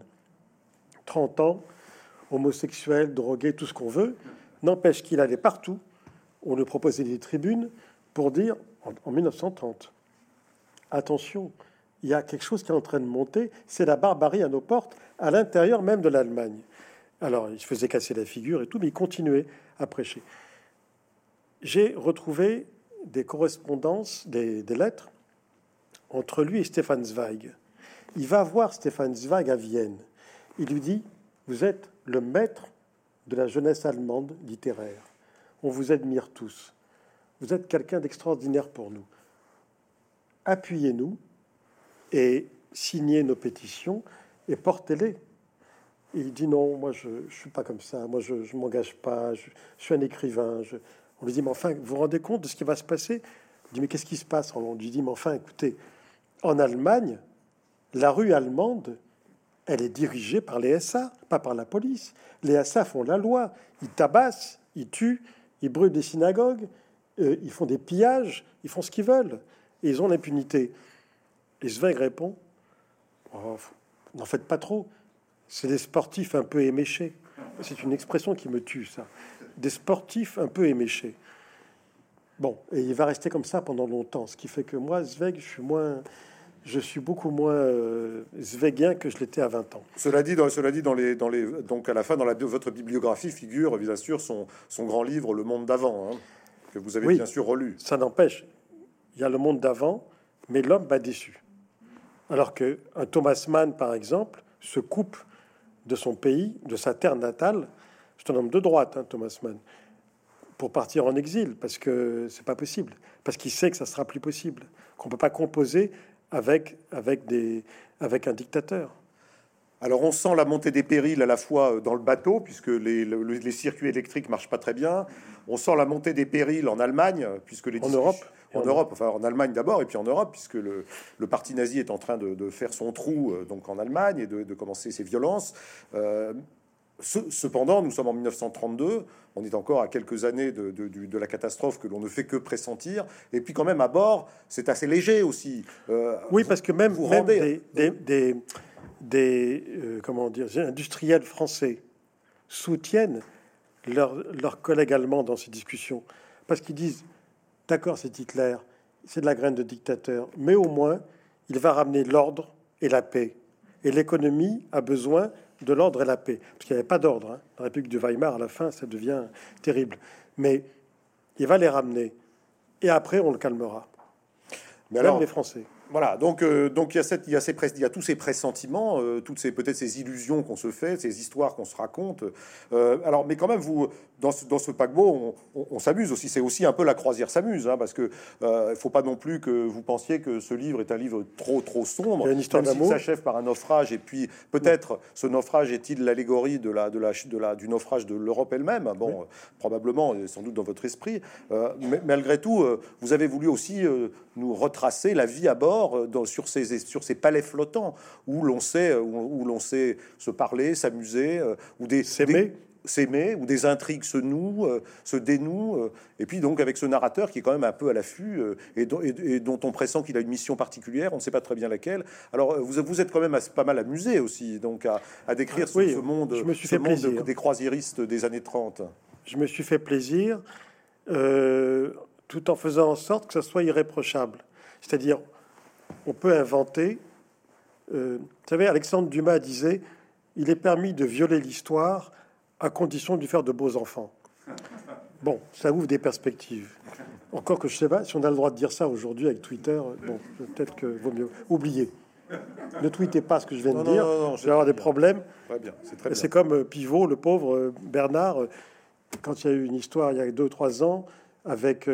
30 ans, homosexuel, drogué, tout ce qu'on veut. N'empêche qu'il allait partout. On lui proposait des tribunes pour dire, en, 1930, attention, il y a quelque chose qui est en train de monter, c'est la barbarie à nos portes, à l'intérieur même de l'Allemagne. Alors, il se faisait casser la figure et tout, mais il continuait à prêcher. J'ai retrouvé des correspondances, des, lettres entre lui et Stefan Zweig. Il va voir Stefan Zweig à Vienne. Il lui dit Vous êtes le maître de la jeunesse allemande littéraire. On vous admire tous. Vous êtes quelqu'un d'extraordinaire pour nous. Appuyez-nous et signez nos pétitions et portez-les. Il dit non, moi je ne suis pas comme ça, moi je ne m'engage pas, je, suis un écrivain. On lui dit, mais enfin, vous vous rendez compte de ce qui va se passer? Il dit, mais qu'est-ce qui se passe? On lui dit, mais enfin, écoutez, en Allemagne, la rue allemande, elle est dirigée par les SA, pas par la police. Les SA font la loi, ils tabassent, ils tuent, ils brûlent des synagogues, euh, ils font des pillages, ils font ce qu'ils veulent, et ils ont l'impunité. Et Zweig répond oh, N'en faites pas trop, c'est des sportifs un peu éméchés. C'est une expression qui me tue, ça. Des sportifs un peu éméchés. Bon, et il va rester comme ça pendant longtemps, ce qui fait que moi, Zweig, je suis moins je suis beaucoup moins euh, que je l'étais à 20 ans. Cela dit, dans, cela dit dans les, dans les, donc à la fin, dans la, votre bibliographie figure bien sûr son, son grand livre Le Monde d'avant, hein, que vous avez bien sûr relu. Ça n'empêche, il y a le monde d'avant, mais l'homme m'a déçu. Alors que un Thomas Mann, par exemple, se coupe de son pays, de sa terre natale. C'est un homme de droite, hein, Thomas Mann, pour partir en exil, parce que c'est pas possible, parce qu'il sait que ça sera plus possible, qu'on peut pas composer avec, avec, des, avec un dictateur. Alors on sent la montée des périls à la fois dans le bateau, puisque les, les circuits électriques marchent pas très bien. On sent la montée des périls en Allemagne, puisque les en Europe, en Europe, enfin en Allemagne d'abord, et puis en Europe, puisque le, le parti nazi est en train de, de, faire son trou euh, donc en Allemagne et de, de commencer ses violences. Euh, Cependant, nous sommes en 1932, on est encore à quelques années de, la catastrophe que l'on ne fait que pressentir. Et puis quand même à bord, c'est assez léger aussi. Euh, oui, parce que même, vous des, des, des, euh, comment dire, industriels français soutiennent leurs collègues allemands dans ces discussions, parce qu'ils disent, d'accord, c'est Hitler, c'est de la graine de dictateur, mais au moins, il va ramener l'ordre et la paix. Et l'économie a besoin de l'ordre et la paix. Parce qu'il n'y avait pas d'ordre. Hein. La République de Weimar, à la fin, ça devient terrible. Mais il va les ramener. Et après, on le calmera. Mais Même les Français. Voilà, donc euh, donc il y a cette, il y a ces il y a tous ces pressentiments, euh, toutes ces peut-être ces illusions qu'on se fait, ces histoires qu'on se raconte. Euh, alors, mais quand même, vous dans ce, dans ce paquebot, on, s'amuse aussi. C'est aussi un peu la croisière s'amuse, hein, parce que il faut pas non plus que vous pensiez que ce livre est un livre trop trop sombre. Il y a une histoire d'amour. s'achève par un naufrage, et puis peut-être ce naufrage est-il l'allégorie de la de la de la du naufrage de l'Europe elle-même? Bon, probablement, sans doute dans votre esprit. mais malgré tout, vous avez voulu aussi nous retracer la vie à bord euh, sur, ces, sur ces palais flottants où l'on sait, où, l'on sait se parler, s'amuser, euh, ou des s'aimer. Ou des intrigues se nouent, euh, se dénouent, et puis donc avec ce narrateur qui est quand même un peu à l'affût et, dont on pressent qu'il a une mission particulière, on ne sait pas très bien laquelle. Alors vous, vous êtes quand même pas mal amusé aussi, donc à, décrire ce, monde, je me suis fait plaisir. des croisiéristes des années 30. Je me suis fait plaisir, tout en faisant en sorte que ça soit irréprochable. C'est-à-dire, on peut inventer. Euh, vous savez, Alexandre Dumas disait il est permis de violer l'histoire à condition de faire de beaux enfants. *laughs* Bon, ça ouvre des perspectives. Encore que je sais pas si on a le droit de dire ça aujourd'hui avec Twitter. Bon, peut-être que vaut mieux oublier. Ne tweetez pas ce que je viens de dire. je vais avoir des problèmes. C'est comme euh, Pivot, le pauvre euh, Bernard, quand il y a eu une histoire il y a deux trois ans avec,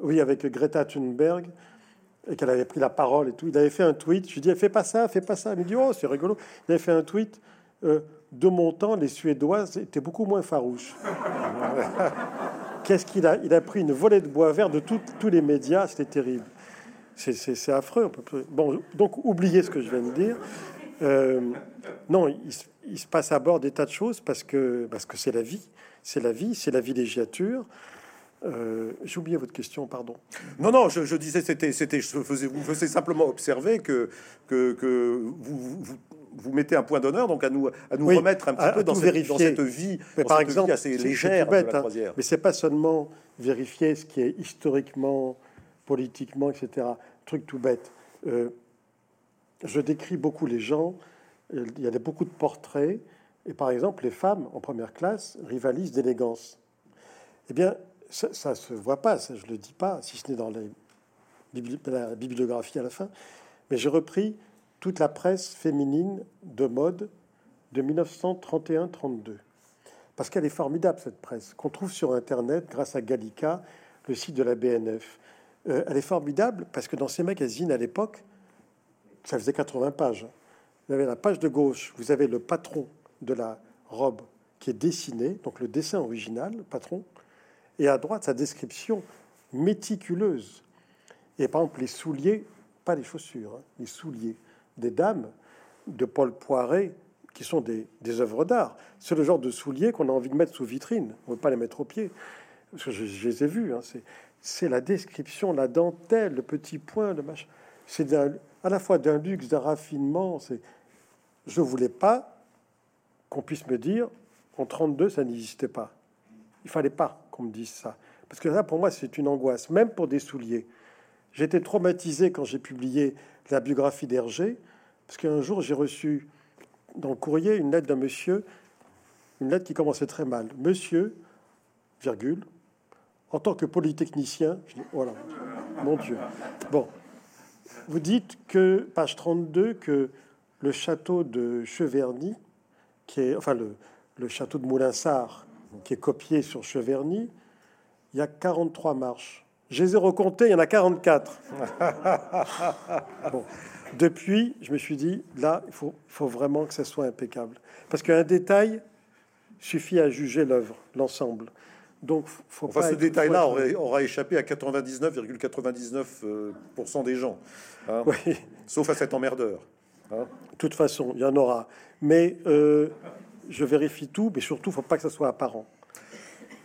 oui, avec Greta Thunberg et qu'elle avait pris la parole et tout. Il avait fait un tweet. Je lui dis, fais pas ça, fais pas ça. Il me dit, oh, c'est rigolo. Il avait fait un tweet. Euh, de mon temps, les Suédoises étaient beaucoup moins farouches. *laughs* Qu'est-ce qu'il a Il a pris une volée de bois vert de tous les médias. C'était terrible. C'est affreux. Bon, donc oubliez ce que je viens de dire. Euh, non, il, se passe à bord des tas de choses parce que parce que c'est la vie, c'est la vie, c'est la villégiature. Euh, J'ai oublié votre question, pardon. Non, non, je, disais, c'était, c'était, je faisais, vous faisiez simplement observer que, que, que vous, vous, vous, mettez un point d'honneur, donc à nous, à nous remettre un petit peu dans cette, dans cette, vie, mais par exemple, assez légère bête, hein, mais c'est pas seulement vérifier ce qui est historiquement politiquement, etc. Truc tout bête. Euh, je décris beaucoup les gens. Il y a beaucoup de portraits. Et par exemple, les femmes en première classe rivalisent d'élégance. Eh bien, ça ne se voit pas, ça, je le dis pas, si ce n'est dans la bibliographie à la fin. Mais j'ai repris toute la presse féminine de mode de 1931-32. Parce qu'elle est formidable, cette presse, qu'on trouve sur Internet grâce à Gallica, le site de la BNF. Euh, elle est formidable parce que dans ces magazines à l'époque, ça faisait 80 pages. Vous avez la page de gauche, vous avez le patron de la robe qui est dessiné, donc le dessin original, le patron, et à droite sa description méticuleuse. Et par exemple, les souliers, pas les chaussures, hein, les souliers des dames de Paul Poiret, qui sont des, œuvres d'art. C'est le genre de souliers qu'on a envie de mettre sous vitrine. On ne veut pas les mettre au pied. Parce que je, les ai vus. Hein. C'est la description, la dentelle, le petit point, le machin. C'est à la fois d'un luxe, d'un raffinement. Je voulais pas qu'on puisse me dire en 32, ça n'existait pas. Il fallait pas qu'on me dise ça. Parce que là, pour moi, c'est une angoisse, même pour des souliers. J'étais traumatisé quand j'ai publié la biographie d'Hergé, parce qu'un jour, j'ai reçu dans le courrier une lettre d'un monsieur, une lettre qui commençait très mal. Monsieur, virgule, en tant que polytechnicien, voilà, mon Dieu. Bon, vous dites que, page 32, que le château de Cheverny, qui est, enfin, le, le château de Moulinsart, qui est copié sur Cheverny, il y a 43 marches. Je les ai recomptés, il y en a 44. *laughs* bon. Depuis, je me suis dit, là, il faut, faut vraiment que ça soit impeccable. Parce qu'un détail suffit à juger l'œuvre, l'ensemble. Donc, faut enfin, ce détail-là aura échappé à 99,99% des gens. Hein. oui. Sauf à cet emmerdeur. Hein. De toute façon, il y en aura. Mais euh, je vérifie tout, mais surtout, il ne faut pas que ça soit apparent.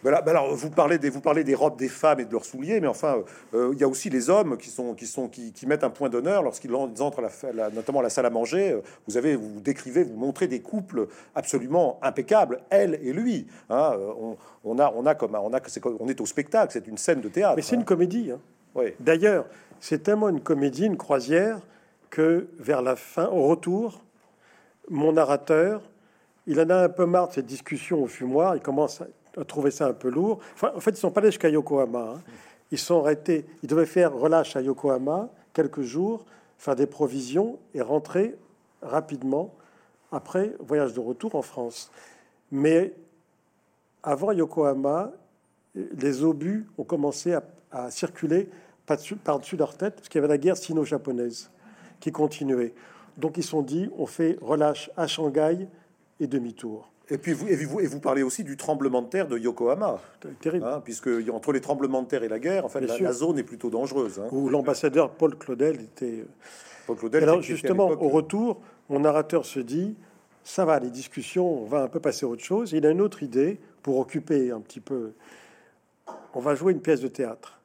Voilà, ben alors vous parlez, des, vous parlez des robes des femmes et de leurs souliers, mais enfin, euh, il y a aussi les hommes qui, sont, qui, sont, qui, qui mettent un point d'honneur lorsqu'ils entrent, la, notamment à la salle à manger. Euh, vous avez, vous décrivez, vous montrez des couples absolument impeccables, elle et lui. Hein, euh, on, on, a, on a comme, on a, c'est, on est au spectacle, c'est une scène de théâtre. Mais c'est une hein. comédie. Hein. Oui. D'ailleurs, c'est tellement une comédie, une croisière, que vers la fin, au retour, mon narrateur, il en a un peu marre de cette discussion au fumoir. Il commence à trouvé ça un peu lourd. en fait, ils sont pas allés jusqu'à Yokohama. Hein. Ils sont arrêtés. Ils devaient faire relâche à Yokohama quelques jours, faire des provisions et rentrer rapidement après voyage de retour en France. Mais avant Yokohama, les obus ont commencé à, circuler par-dessus leur tête, parce qu'il y avait la guerre sino-japonaise qui continuait. Donc ils sont dit, on fait relâche à Shanghai et demi-tour. Et puis vous, et vous, et vous parlez aussi du tremblement de terre de Yokohama, terrible, hein, puisque entre les tremblements de terre et la guerre, en fait, la, zone est plutôt dangereuse. Hein. Où l'ambassadeur Paul Claudel était. Paul Claudel. Alors justement, au retour, mon narrateur se dit ça va, les discussions, on va un peu passer à autre chose. Il a une autre idée pour occuper un petit peu. On va jouer une pièce de théâtre.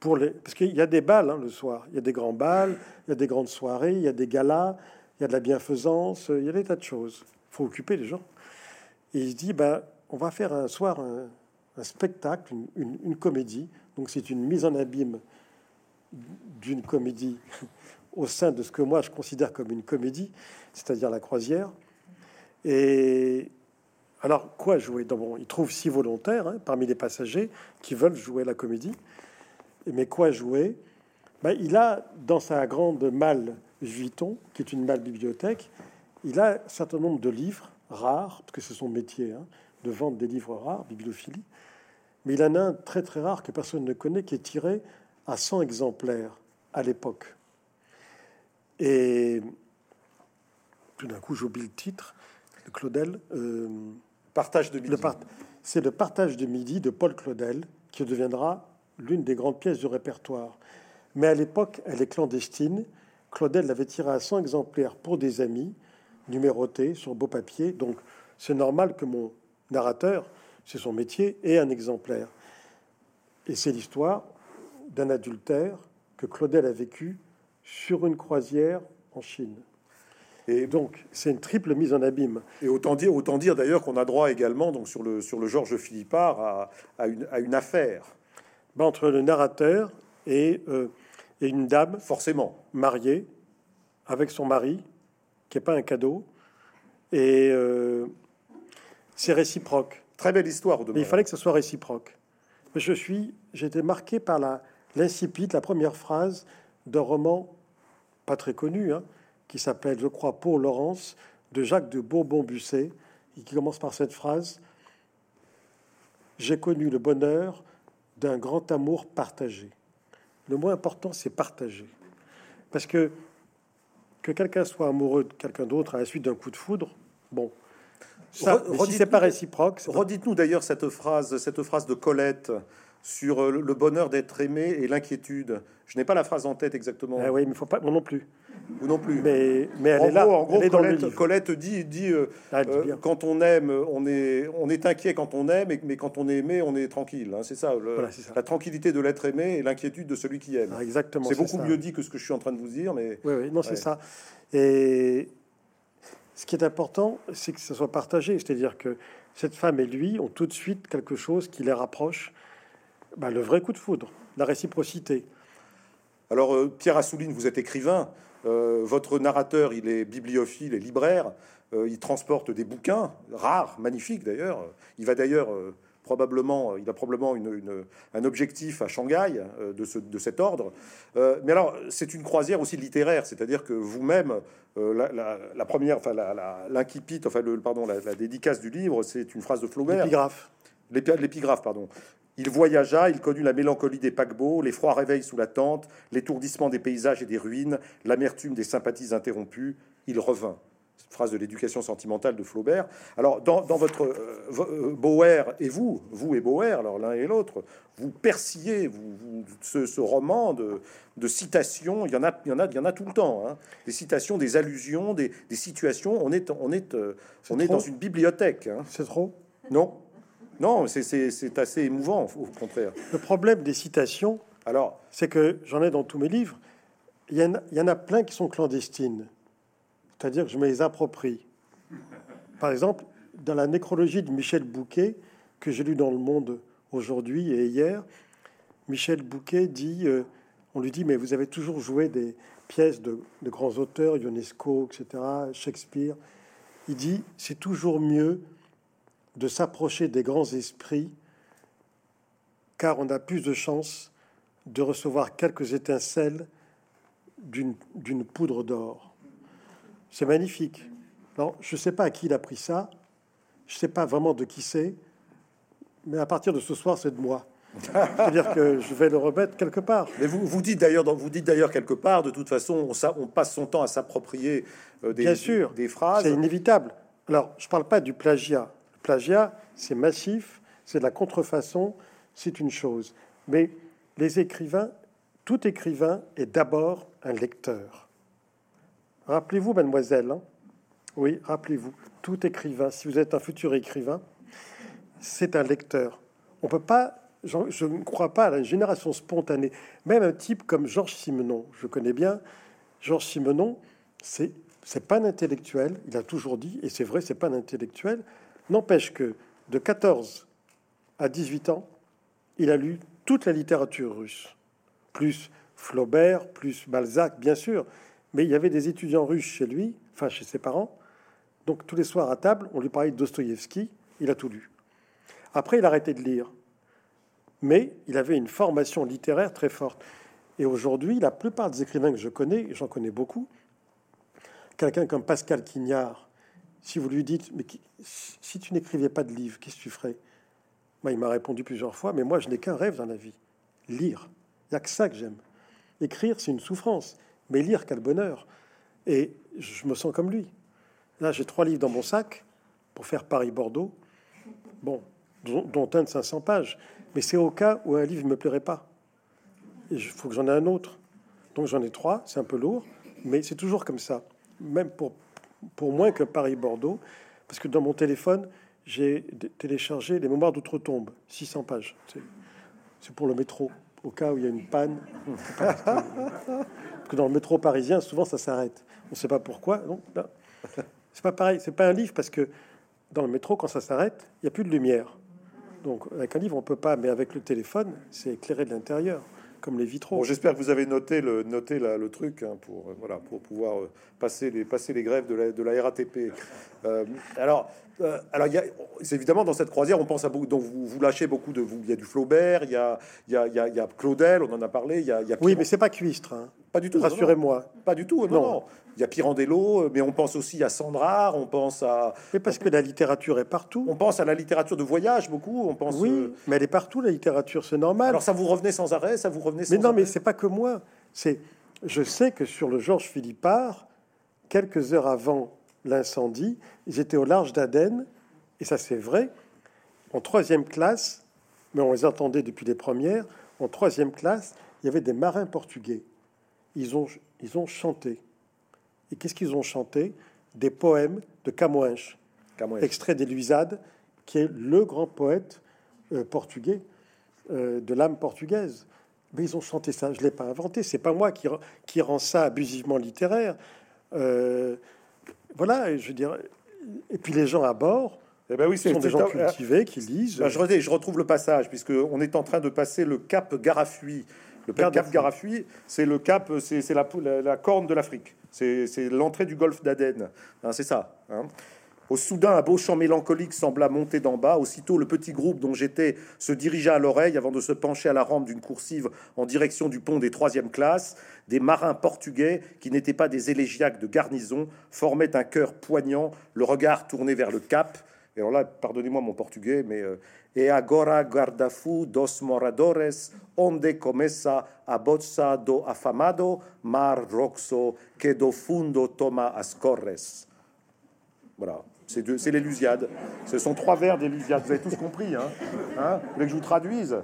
Pour les... Parce qu'il y a des balles hein, le soir. Il y a des grands balles, il y a des grandes soirées, il y a des galas, il y a de la bienfaisance, il y a des tas de choses faut occuper les gens. Et il dit, ben, on va faire un soir un, spectacle, une, comédie. Donc c'est une mise en abîme d'une comédie *laughs* au sein de ce que moi je considère comme une comédie, c'est-à-dire la croisière. Et alors, quoi jouer? Bon, Il trouve six volontaires hein, parmi les passagers qui veulent jouer la comédie. Mais quoi jouer? Ben, Il a dans sa grande malle Vuitton, qui est une malle bibliothèque, il a un certain nombre de livres rares, parce que c'est son métier, hein, de vendre des livres rares, bibliophilie. Mais il en a un très très rare que personne ne connaît, qui est tiré à 100 exemplaires à l'époque. Et tout d'un coup, j'oublie le titre de Claudel. Euh, partage de midi. C'est le partage de midi de Paul Claudel, qui deviendra l'une des grandes pièces du répertoire. Mais à l'époque, elle est clandestine. Claudel l'avait tiré à 100 exemplaires pour des amis numéroté sur beau papier. Donc c'est normal que mon narrateur, c'est son métier, ait un exemplaire. Et c'est l'histoire d'un adultère que Claudel a vécu sur une croisière en Chine. Et donc, c'est une triple mise en abîme. Et autant dire, autant dire d'ailleurs qu'on a droit également, donc sur le, sur le Georges Philippard, à, à, une, à une affaire. Ben, entre le narrateur et, euh, et une dame forcément mariée avec son mari, qui n'est pas un cadeau, et euh, c'est réciproque. Très belle histoire. Mais il fallait que ce soit réciproque. Je suis, j'ai été marqué par la l'incipit, la première phrase d'un roman pas très connu, hein, qui s'appelle, je crois, Pour Laurence, de Jacques de Bourbon-Busset, et qui commence par cette phrase J'ai connu le bonheur d'un grand amour partagé. Le mot important, c'est partager. Parce que que quelqu'un soit amoureux de quelqu'un d'autre à la suite d'un coup de foudre, bon, ça, si c'est pas réciproque. Redites-nous d'ailleurs cette phrase, cette phrase de Colette sur euh, le bonheur d'être aimé et l'inquiétude. Je n'ai pas la phrase en tête exactement. Ah oui, mais faut pas moi non plus. Vous non plus. Mais, mais elle en est là. en gros, Colette, Colette, dit, dit euh, ah, euh, quand on aime, on est, on est inquiet quand on aime, mais quand on est aimé, on est tranquille. Hein, c'est ça, la tranquillité de l'être aimé et l'inquiétude de celui qui aime. Ah, exactement. C'est beaucoup mieux dit que ce que je suis en train de vous dire, mais. Oui, oui, non, c'est ça. Et ce qui est important, c'est que ça soit partagé, c'est-à-dire que cette femme et lui ont tout de suite quelque chose qui les rapproche bah, le vrai coup de foudre, la réciprocité. Alors, euh, Pierre Assouline, vous êtes écrivain. Euh, votre narrateur, il est bibliophile et libraire. Euh, il transporte des bouquins rares, magnifiques d'ailleurs. Il va d'ailleurs probablement, il a probablement une, un objectif à Shanghai de, ce, de cet ordre. mais alors, c'est une croisière aussi littéraire, c'est-à-dire que vous-même, la, première, enfin, l'incipit, enfin, le, pardon, la, dédicace du livre, c'est une phrase de Flaubert. L'épigraphe. L'épigraphe, pardon. Il voyagea, il connut la mélancolie des paquebots, les froids réveils sous la tente, l'étourdissement des paysages et des ruines, l'amertume des sympathies interrompues. Il revint. Phrase de l'éducation sentimentale de Flaubert. Alors, dans, votre euh, euh, Boer et vous, vous et Boer, alors l'un et l'autre, vous persillez vous, ce, roman de, citations. Il y en a, il y en a, il y en a tout le temps. Hein. Des citations, des allusions, des, situations. On est, on est, euh, on est dans une bibliothèque. Hein. C'est trop Non. Non, c'est assez émouvant, au contraire. Le problème des citations, alors, c'est que j'en ai dans tous mes livres. Il y, en a, il y en a plein qui sont clandestines, c'est-à-dire que je me les approprie. Par exemple, dans la nécrologie de Michel Bouquet, que j'ai lu dans Le Monde aujourd'hui et hier, Michel Bouquet dit, euh, on lui dit, mais vous avez toujours joué des pièces de, de grands auteurs, Ionesco, etc., Shakespeare. Il dit, c'est toujours mieux de s'approcher des grands esprits, car on a plus de chances de recevoir quelques étincelles d'une poudre d'or. C'est magnifique. Alors, je ne sais pas à qui il a pris ça, je ne sais pas vraiment de qui c'est, mais à partir de ce soir, c'est de moi. *laughs* C'est-à-dire que je vais le remettre quelque part. Mais vous, vous dites d'ailleurs, vous dites d'ailleurs quelque part, de toute façon, on, on passe son temps à s'approprier euh, des, Bien sûr, des phrases. C'est inévitable. Alors, je ne parle pas du plagiat plagiat, c'est massif, c'est de la contrefaçon, c'est une chose. Mais les écrivains, tout écrivain est d'abord un lecteur. Rappelez-vous, mademoiselle, hein oui, rappelez-vous, tout écrivain, si vous êtes un futur écrivain, c'est un lecteur. On peut pas, je ne crois pas à la génération spontanée. Même un type comme Georges Simenon, je connais bien Georges Simenon, c'est c'est pas un intellectuel. Il a toujours dit, et c'est vrai, c'est pas un intellectuel. N'empêche que de 14 à 18 ans, il a lu toute la littérature russe, plus Flaubert, plus Balzac, bien sûr, mais il y avait des étudiants russes chez lui, enfin chez ses parents. Donc tous les soirs à table, on lui parlait de Dostoïevski, il a tout lu. Après, il a arrêté de lire, mais il avait une formation littéraire très forte. Et aujourd'hui, la plupart des écrivains que je connais, j'en connais beaucoup, quelqu'un comme Pascal Quignard, si vous lui dites, mais si tu n'écrivais pas de livre, qu'est-ce que tu ferais? Moi, Il m'a répondu plusieurs fois, mais moi, je n'ai qu'un rêve dans la vie, lire. Il n'y a que ça que j'aime. Écrire, c'est une souffrance, mais lire, quel bonheur. Et je me sens comme lui. Là, j'ai trois livres dans mon sac pour faire Paris-Bordeaux, bon, dont, un de 500 pages. Mais c'est au cas où un livre ne me plairait pas. Il faut que j'en ai un autre. Donc j'en ai trois, c'est un peu lourd, mais c'est toujours comme ça. Même pour pour moins que Paris-Bordeaux, parce que dans mon téléphone, j'ai téléchargé les mémoires d'outre-tombe, 600 pages. C'est pour le métro, au cas où il y a une panne. Parce que dans le métro parisien, souvent, ça s'arrête. On ne sait pas pourquoi. Non, c'est pas pareil. C'est pas un livre parce que dans le métro, quand ça s'arrête, il n'y a plus de lumière. Donc, avec un livre, on peut pas, mais avec le téléphone, c'est éclairé de l'intérieur. Comme les vitraux. J'espère que vous avez noté le, noté le truc hein, pour, euh, voilà, pour pouvoir euh, passer les, passer les grèves de la, de la RATP. *laughs* Euh, alors, alors c'est évidemment dans cette croisière, on pense à beaucoup. Donc vous, vous lâchez beaucoup de vous. Il y a du Flaubert, il y a, il y a, il y a, Claudel, on en a parlé. Il y a, il y a oui, mais c'est pas cuistre. Hein. Pas du tout. Rassurez-moi. Pas du tout. non. non. Il y a Pirandello, mais on pense aussi à Sandrard, on pense à. Mais parce que la littérature est partout. On pense à la littérature de voyage beaucoup. On pense. Oui, euh, mais elle est partout la littérature, c'est normal. Alors ça vous revenait sans arrêt, ça vous revenait. Sans mais non, mais c'est pas que moi. C'est, je sais que sur le Georges Philippard, quelques heures avant l'incendie, j'étais au large d'Aden, et ça c'est vrai. En troisième classe, mais on les entendait depuis les premières. En troisième classe, il y avait des marins portugais. Ils ont, ils ont chanté. Et qu'est-ce qu'ils ont chanté? Des poèmes de Camões, extrait d'Eluisade, qui est le grand poète euh, portugais euh, de l'âme portugaise. Mais ils ont chanté ça, je ne l'ai pas inventé, c'est pas moi qui, qui rend ça abusivement littéraire. Euh, voilà, je veux dire. Et puis les gens à bord, eh ben oui, c'est des gens cultivés qui lisent. Ben, je, je, retrouve le passage, puisque on est en train de passer le cap Garafui. Le cap Garafui, c'est le cap, c'est la, la, corne de l'Afrique. C'est l'entrée du golfe d'Aden. Hein, c'est ça. Hein. Au soudain, un beau chant mélancolique sembla monter d'en bas. Aussitôt, le petit groupe dont j'étais se dirigea à l'oreille avant de se pencher à la rampe d'une coursive en direction du pont des troisième classes. Des marins portugais, qui n'étaient pas des élégiaques de garnison, formaient un cœur poignant, le regard tourné vers le cap. Et alors là, pardonnez-moi mon portugais, mais euh, et agora guardafu dos moradores onde começa a do afamado mar roxo que do fundo toma as corres. Voilà, c'est les Lusiades. Ce sont trois vers des Lusiades. Vous avez tous compris, hein, hein? Vous voulez que je vous traduise?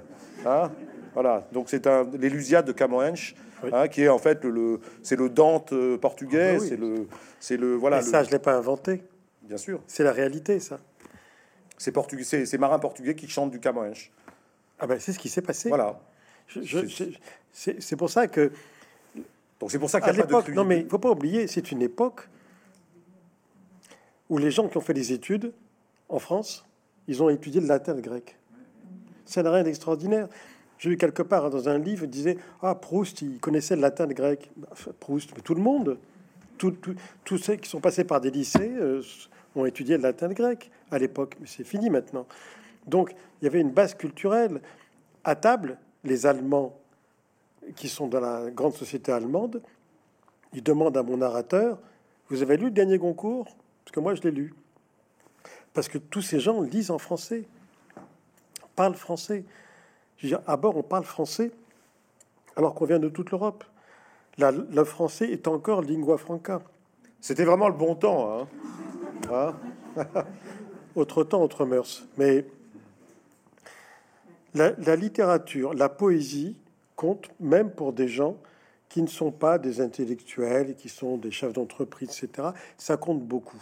Hein? Voilà, donc c'est un les Lusiades de Camões. Hein, qui est en fait le, c'est le Dante euh, portugais, ah bah c'est le c'est le voilà. ça, je l'ai pas inventé. Bien sûr. C'est la réalité, ça ces, portugais, ces, marins portugais qui chantent du Camões. Ah ben, c'est ce qui s'est passé. Voilà. C'est pour ça que. Donc c'est pour ça qu'à l'époque, non mais il faut pas oublier, c'est une époque où les gens qui ont fait des études en France, ils ont étudié le latin et le grec. Ça n'a rien d'extraordinaire. J'ai vu quelque part dans un livre, disait Ah, Proust, il connaissait le latin et le grec. Proust, mais tout le monde, tous ceux qui sont passés par des lycées euh, ont étudié le latin et le grec à l'époque, mais c'est fini maintenant. Donc il y avait une base culturelle. À table, les Allemands qui sont dans la grande société allemande, ils demandent à mon narrateur, vous avez lu le dernier Goncourt Parce que moi je l'ai lu. Parce que tous ces gens lisent en français, parlent français. Je veux à bord on parle français alors qu'on vient de toute l'Europe. Le français est encore lingua franca. C'était vraiment le bon temps. Hein, hein? Autre temps, autre mœurs. Mais la, littérature, la poésie compte même pour des gens qui ne sont pas des intellectuels, qui sont des chefs d'entreprise, etc. Ça compte beaucoup.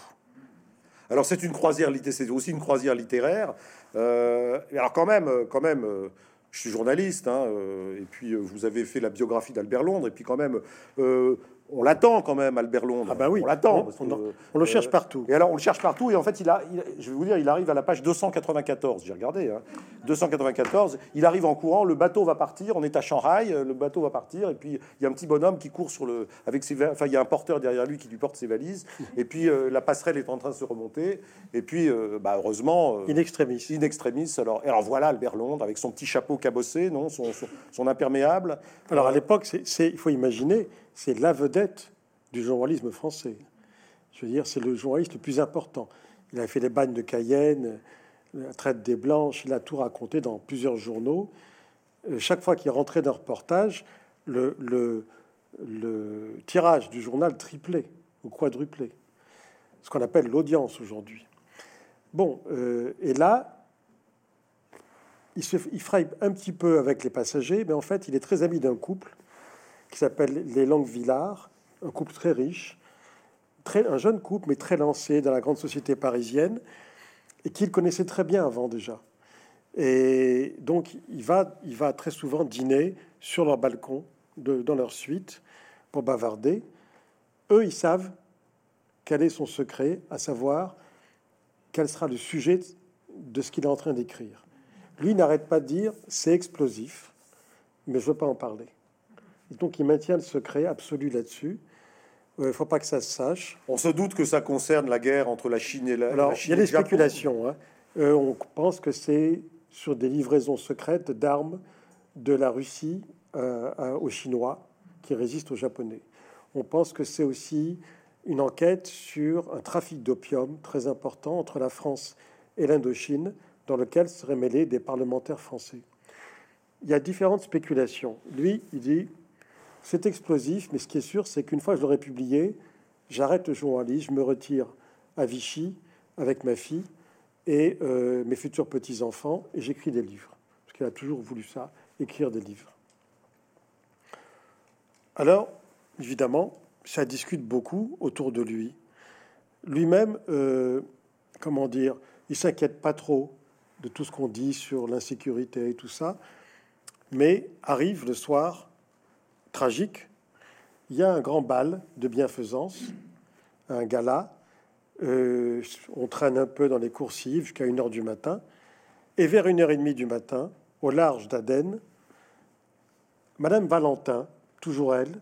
Alors c'est une croisière, c'est aussi une croisière littéraire. Euh, alors quand même, quand même, euh, je suis journaliste, hein, euh, et puis vous avez fait la biographie d'Albert Londres, et puis quand même, on l'attend quand même, Albert Londres. Ah bah oui, on l'attend. On, le cherche euh, partout. Et alors, on le cherche partout. Et en fait, il a, je vais vous dire, il arrive à la page 294. J'ai regardé, 294. Hein. Il arrive en courant. Le bateau va partir. On est à Shanghai. Euh, le bateau va partir. Et puis, il y a un petit bonhomme qui court sur le, avec ses, enfin, il y a un porteur derrière lui qui lui porte ses valises. Et puis, euh, la passerelle est en train de se remonter. Et puis, bah, heureusement, in extremis. In extremis. Alors, alors voilà Albert Londres avec son petit chapeau cabossé, non, son, son imperméable. Alors à l'époque, il faut imaginer, c'est la vedette du journalisme français. Je veux dire, c'est le journaliste le plus important. Il a fait les bagnes de Cayenne, la traite des Blanches, il a tout raconté dans plusieurs journaux. Euh, chaque fois qu'il rentrait d'un reportage, le, tirage du journal triplé ou quadruplé, ce qu'on appelle l'audience aujourd'hui. Bon, euh, et là, il, se, il frappe un petit peu avec les passagers, mais en fait, il est très ami d'un couple qui s'appelle les Langues Villard, un couple très riche, très, un jeune couple, mais très lancé dans la grande société parisienne, et qu'il connaissait très bien avant déjà. Et donc, il va, il va très souvent dîner sur leur balcon, dans leur suite, pour bavarder. Eux, ils savent quel est son secret, à savoir quel sera le sujet de ce qu'il est en train d'écrire. Lui n'arrête pas de dire c'est explosif, mais je veux pas en parler. Donc il maintient le secret absolu là-dessus. Il ne faut pas que ça se sache. On se doute que ça concerne la guerre entre la Chine et la, Alors, il y a des spéculations. Hein. Euh, on pense que c'est sur des livraisons secrètes d'armes de la Russie euh, aux Chinois qui résistent aux Japonais. On pense que c'est aussi une enquête sur un trafic d'opium très important entre la France et l'Indochine, dans lequel seraient mêlés des parlementaires français. Il y a différentes spéculations. Lui, il dit c'est explosif, mais ce qui est sûr, c'est qu'une fois que je l'aurai publié, j'arrête le journalisme, je me retire à Vichy avec ma fille et euh, mes futurs petits-enfants, et j'écris des livres. Parce qu'il a toujours voulu ça, écrire des livres. Alors, évidemment, ça discute beaucoup autour de lui. Lui-même, euh, comment dire, il s'inquiète pas trop de tout ce qu'on dit sur l'insécurité et tout ça, mais arrive le soir, tragique, il y a un grand bal de bienfaisance, un gala, euh, on traîne un peu dans les coursives jusqu'à 1h du matin, et vers 1h30 du matin, au large d'Aden, Madame Valentin, toujours elle,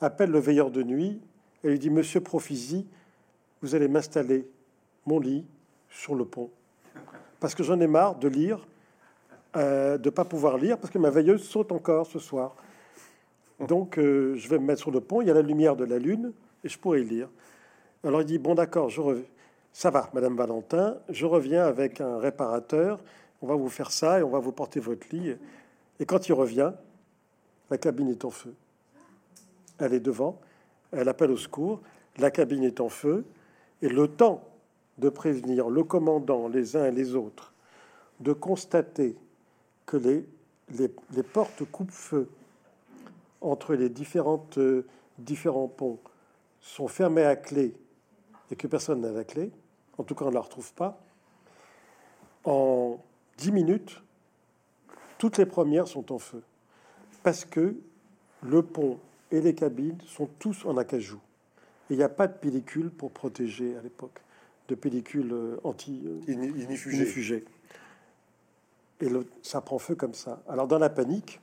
appelle le veilleur de nuit et lui dit Monsieur Profisi, vous allez m'installer mon lit sur le pont. Parce que j'en ai marre de lire, euh, de pas pouvoir lire, parce que ma veilleuse saute encore ce soir. Donc euh, je vais me mettre sur le pont, il y a la lumière de la lune, et je pourrais lire. Alors il dit Bon, d'accord. Ça va, Madame Valentin, je reviens avec un réparateur, on va vous faire ça et on va vous porter votre lit. Et quand il revient, la cabine est en feu. Elle est devant, elle appelle au secours, la cabine est en feu, et le temps de prévenir le commandant, les uns et les autres, de constater que les, les, portes coupe-feu entre les différentes, euh, différents ponts sont fermées à clé et que personne n'a la clé, en tout cas on ne la retrouve pas, en dix minutes, toutes les premières sont en feu. Parce que le pont et les cabines sont tous en acajou. Et il n'y a pas de pellicule pour protéger à l'époque, de pellicule euh, anti-inifugée. Euh, et le, ça prend feu comme ça. Alors dans la panique,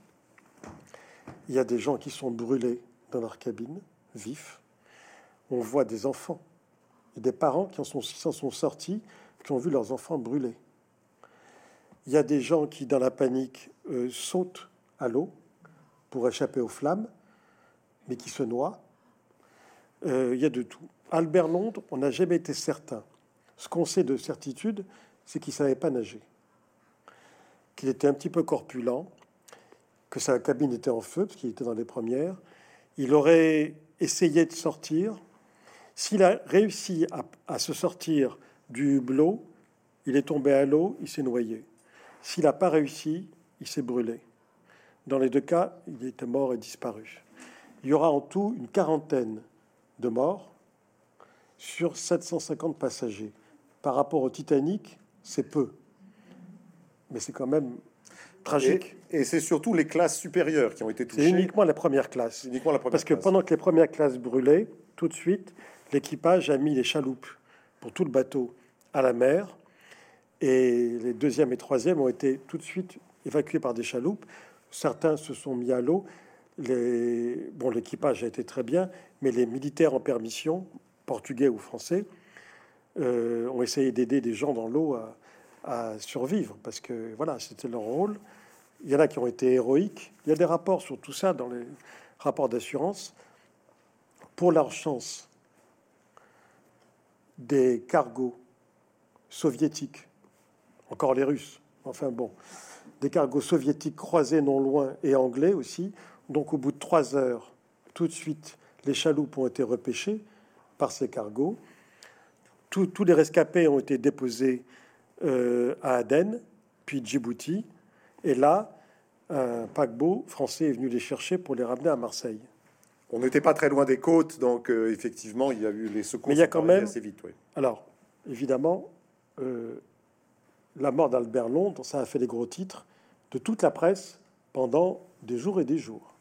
il y a des gens qui sont brûlés dans leur cabine, vifs. On voit des enfants et des parents qui en sont, sortis, qui ont vu leurs enfants brûlés. Il y a des gens qui, dans la panique, euh, sautent à l'eau pour échapper aux flammes mais qui se noie. Euh, il y a de tout. Albert Londres, on n'a jamais été certain. Ce qu'on sait de certitude, c'est qu'il ne savait pas nager, qu'il était un petit peu corpulent, que sa cabine était en feu, parce qu'il était dans les premières. Il aurait essayé de sortir. S'il a réussi à, se sortir du hublot, il est tombé à l'eau, il s'est noyé. S'il n'a pas réussi, il s'est brûlé. Dans les deux cas, il était mort et disparu il y aura en tout une quarantaine de morts sur 750 passagers. Par rapport au Titanic, c'est peu. Mais c'est quand même tragique. Et, c'est surtout les classes supérieures qui ont été touchées. C'est uniquement la première classe. Uniquement la première Parce que pendant que les premières classes brûlaient, tout de suite, l'équipage a mis les chaloupes pour tout le bateau à la mer. Et les deuxième et troisième ont été tout de suite évacués par des chaloupes. Certains se sont mis à l'eau bon, l'équipage a été très bien, mais les militaires en permission, portugais ou français, euh, ont essayé d'aider des gens dans l'eau à, survivre parce que voilà, c'était leur rôle. Il y en a qui ont été héroïques. Il y a des rapports sur tout ça dans les rapports d'assurance. Pour leur chance, des cargos soviétiques, encore les Russes, enfin bon, des cargos soviétiques croisés non loin et anglais aussi, donc au bout de trois heures, tout de suite, les chaloupes ont été repêchées par ces cargos. tous les rescapés ont été déposés euh, à Aden, puis Djibouti. Et là, un paquebot français est venu les chercher pour les ramener à Marseille. On n'était pas très loin des côtes, donc euh, effectivement, il y a eu les secours. Mais il y a quand même assez vite. Alors, évidemment, euh, la mort d'Albert Londres, ça a fait les gros titres de toute la presse pendant des jours et des jours.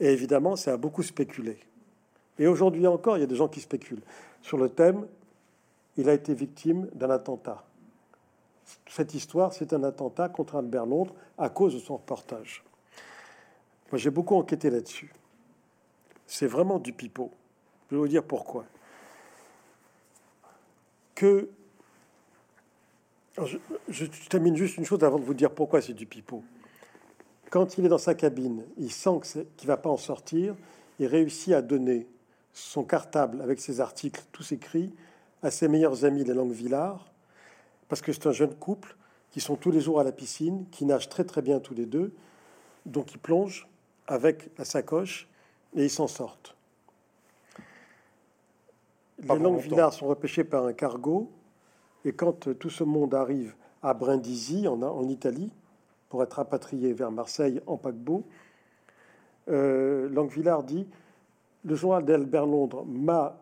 Et évidemment, ça a beaucoup spéculé. Et aujourd'hui encore, il y a des gens qui spéculent sur le thème il a été victime d'un attentat. Cette histoire, c'est un attentat contre Albert Londres à cause de son reportage. Moi, j'ai beaucoup enquêté là-dessus. C'est vraiment du pipeau. Je vais vous dire pourquoi. Que je, termine juste une chose avant de vous dire pourquoi c'est du pipeau. Quand il est dans sa cabine, il sent qu'il ne va pas en sortir, il réussit à donner son cartable avec ses articles, tous écrits, à ses meilleurs amis, les langues Villard, parce que c'est un jeune couple qui sont tous les jours à la piscine, qui nagent très très bien tous les deux, donc ils plongent avec la sacoche et ils s'en sortent. les langues Villard sont repêchées par un cargo, et quand tout ce monde arrive à Brindisi, en, en Italie, pour être rapatrié vers Marseille en paquebot, euh, Langvillard dit Le journal d'Albert Londres m'a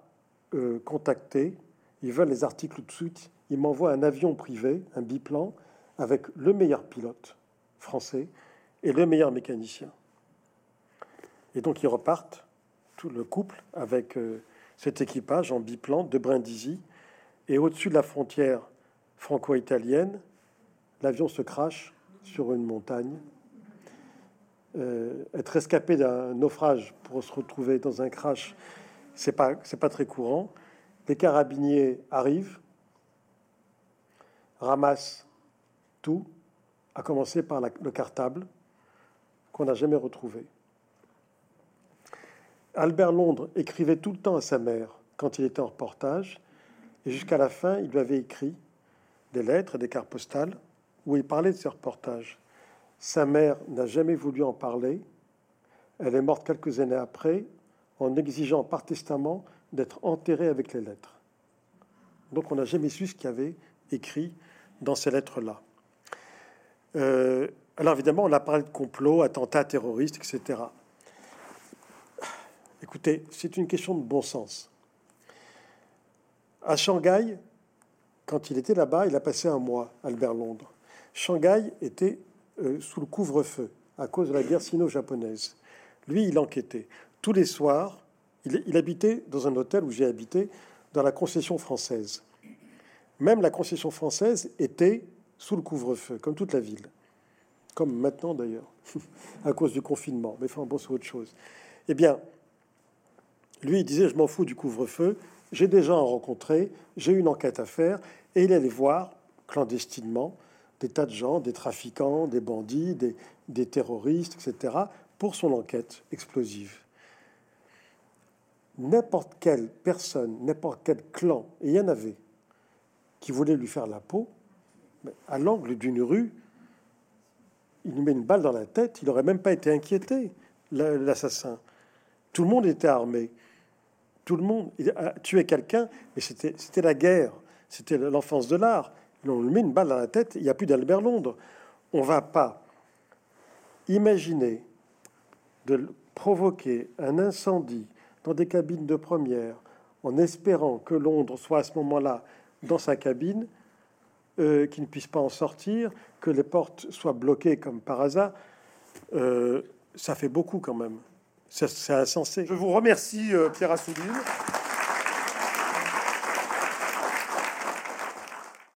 euh, contacté, ils veulent les articles tout de suite, ils m'envoient un avion privé, un biplan, avec le meilleur pilote français et le meilleur mécanicien. Et donc ils repartent, tout le couple, avec euh, cet équipage en biplan de Brindisi, et au-dessus de la frontière franco-italienne, l'avion se crache sur une montagne. Euh, être rescapé d'un naufrage pour se retrouver dans un crash, c'est pas c'est pas très courant. Les carabiniers arrivent, ramassent tout, à commencer par le cartable qu'on n'a jamais retrouvé. Albert Londres écrivait tout le temps à sa mère quand il était en reportage, et jusqu'à la fin, il lui avait écrit des lettres, des cartes postales, où il parlait de ses reportages. Sa mère n'a jamais voulu en parler. Elle est morte quelques années après en exigeant par testament d'être enterrée avec les lettres. Donc on n'a jamais su ce qu'il y avait écrit dans ces lettres-là. Euh, alors évidemment, on a parlé de complot, attentats terroristes, etc. Écoutez, c'est une question de bon sens. À Shanghai, quand il était là-bas, il a passé un mois, Albert Londres. Shanghai était euh, sous le couvre-feu à cause de la guerre sino-japonaise. Lui, il enquêtait. Tous les soirs, il, habitait dans un hôtel où j'ai habité, dans la concession française. Même la concession française était sous le couvre-feu, comme toute la ville. Comme maintenant d'ailleurs, *laughs* à cause du confinement. Mais enfin, bon, c'est autre chose. Eh bien, lui, il disait, je m'en fous du couvre-feu, j'ai déjà rencontré, j'ai une enquête à faire, et il allait voir clandestinement des tas de gens, des trafiquants, des bandits, des, terroristes, etc., pour son enquête explosive. N'importe quelle personne, n'importe quel clan, et il y en avait, qui voulait lui faire la peau, à l'angle d'une rue, il lui met une balle dans la tête, il n'aurait même pas été inquiété, l'assassin. Tout le monde était armé. Tout le monde tué quelqu'un, mais c'était la guerre, c'était l'enfance de l'art on lui met une balle dans la tête, il n'y a plus d'Albert Londres. On ne va pas imaginer de provoquer un incendie dans des cabines de première en espérant que Londres soit à ce moment-là dans sa cabine, euh, qu'il ne puisse pas en sortir, que les portes soient bloquées comme par hasard. Euh, ça fait beaucoup quand même. C'est insensé. Je vous remercie, euh, Pierre Assouline.